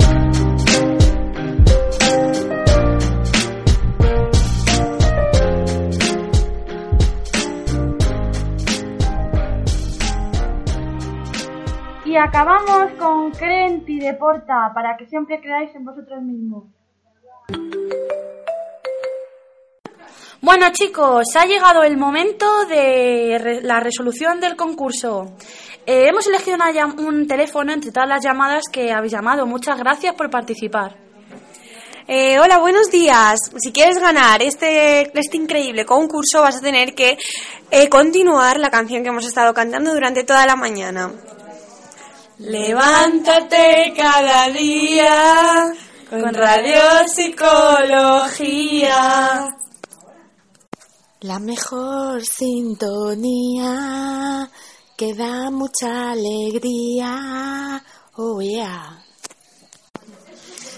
Y acabamos con Crenti de Porta, para que siempre creáis en vosotros mismos. Bueno chicos, ha llegado el momento de re- la resolución del concurso. Eh, hemos elegido una un teléfono entre todas las llamadas que habéis llamado. Muchas gracias por participar. Eh, hola, buenos días. Si quieres ganar este, este increíble concurso vas a tener que eh, continuar la canción que hemos estado cantando durante toda la mañana. Levántate cada día con radiopsicología. La mejor sintonía que da mucha alegría. Oh yeah.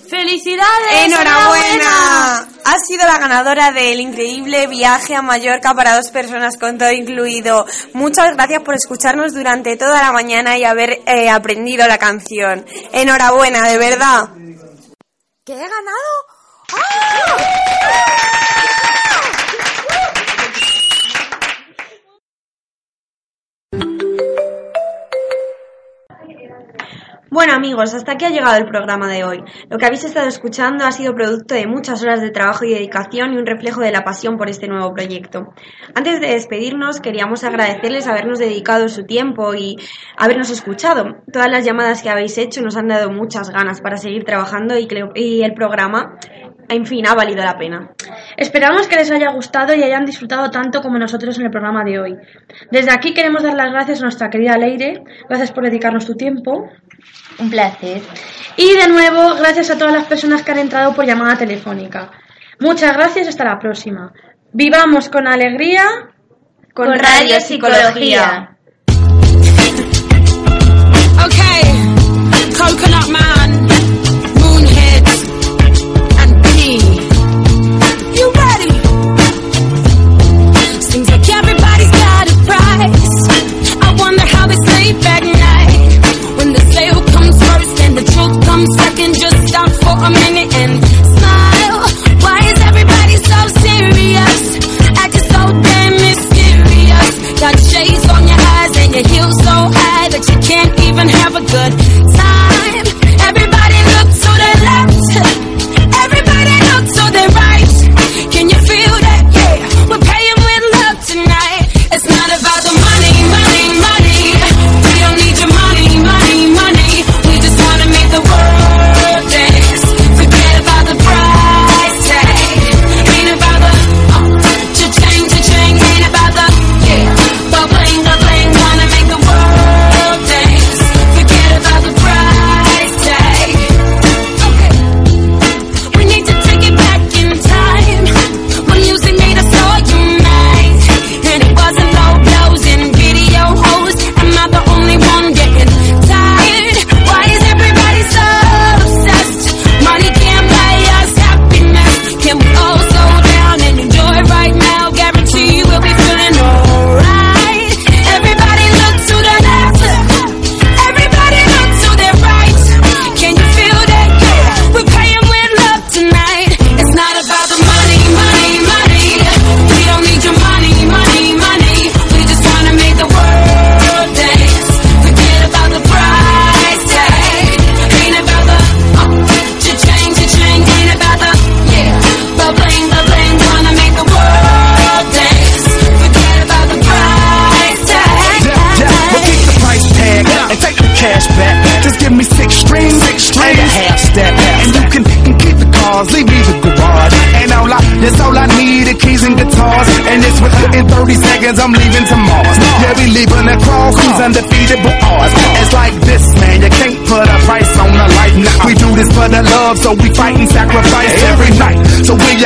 ¡Felicidades! ¡Enhorabuena! Has sido la ganadora del increíble viaje a Mallorca para dos personas con todo incluido. Muchas gracias por escucharnos durante toda la mañana y haber eh, aprendido la canción. Enhorabuena, de verdad. ¿Qué he ganado? Bueno amigos, hasta aquí ha llegado el programa de hoy. Lo que habéis estado escuchando ha sido producto de muchas horas de trabajo y dedicación y un reflejo de la pasión por este nuevo proyecto. Antes de despedirnos, queríamos agradecerles habernos dedicado su tiempo y habernos escuchado. Todas las llamadas que habéis hecho nos han dado muchas ganas para seguir trabajando y, y el programa, en fin, ha valido la pena. Esperamos que les haya gustado y hayan disfrutado tanto como nosotros en el programa de hoy. Desde aquí queremos dar las gracias a nuestra querida Leire. Gracias por dedicarnos tu tiempo. Un placer. Y de nuevo, gracias a todas las personas que han entrado por llamada telefónica. Muchas gracias, hasta la próxima. Vivamos con alegría Con Radio Psicología. Okay, Coconut Man, your heels so high that you can't even have a good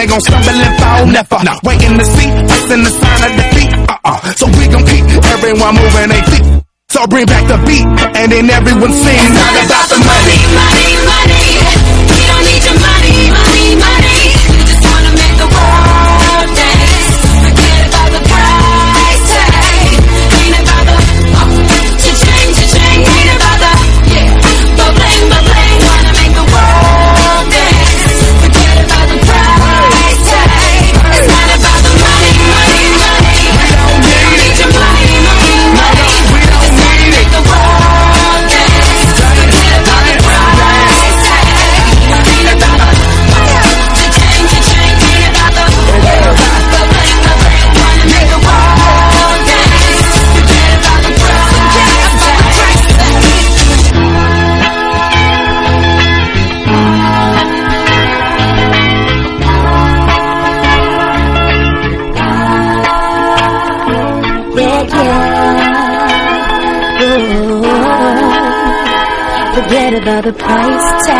So we ain't gon' stumble and fall, never. Waiting to see us in the sign of defeat. Uh-uh. So we gon' keep everyone moving their feet. So bring back the beat, and then everyone sings. It's Not about the money, money, without a price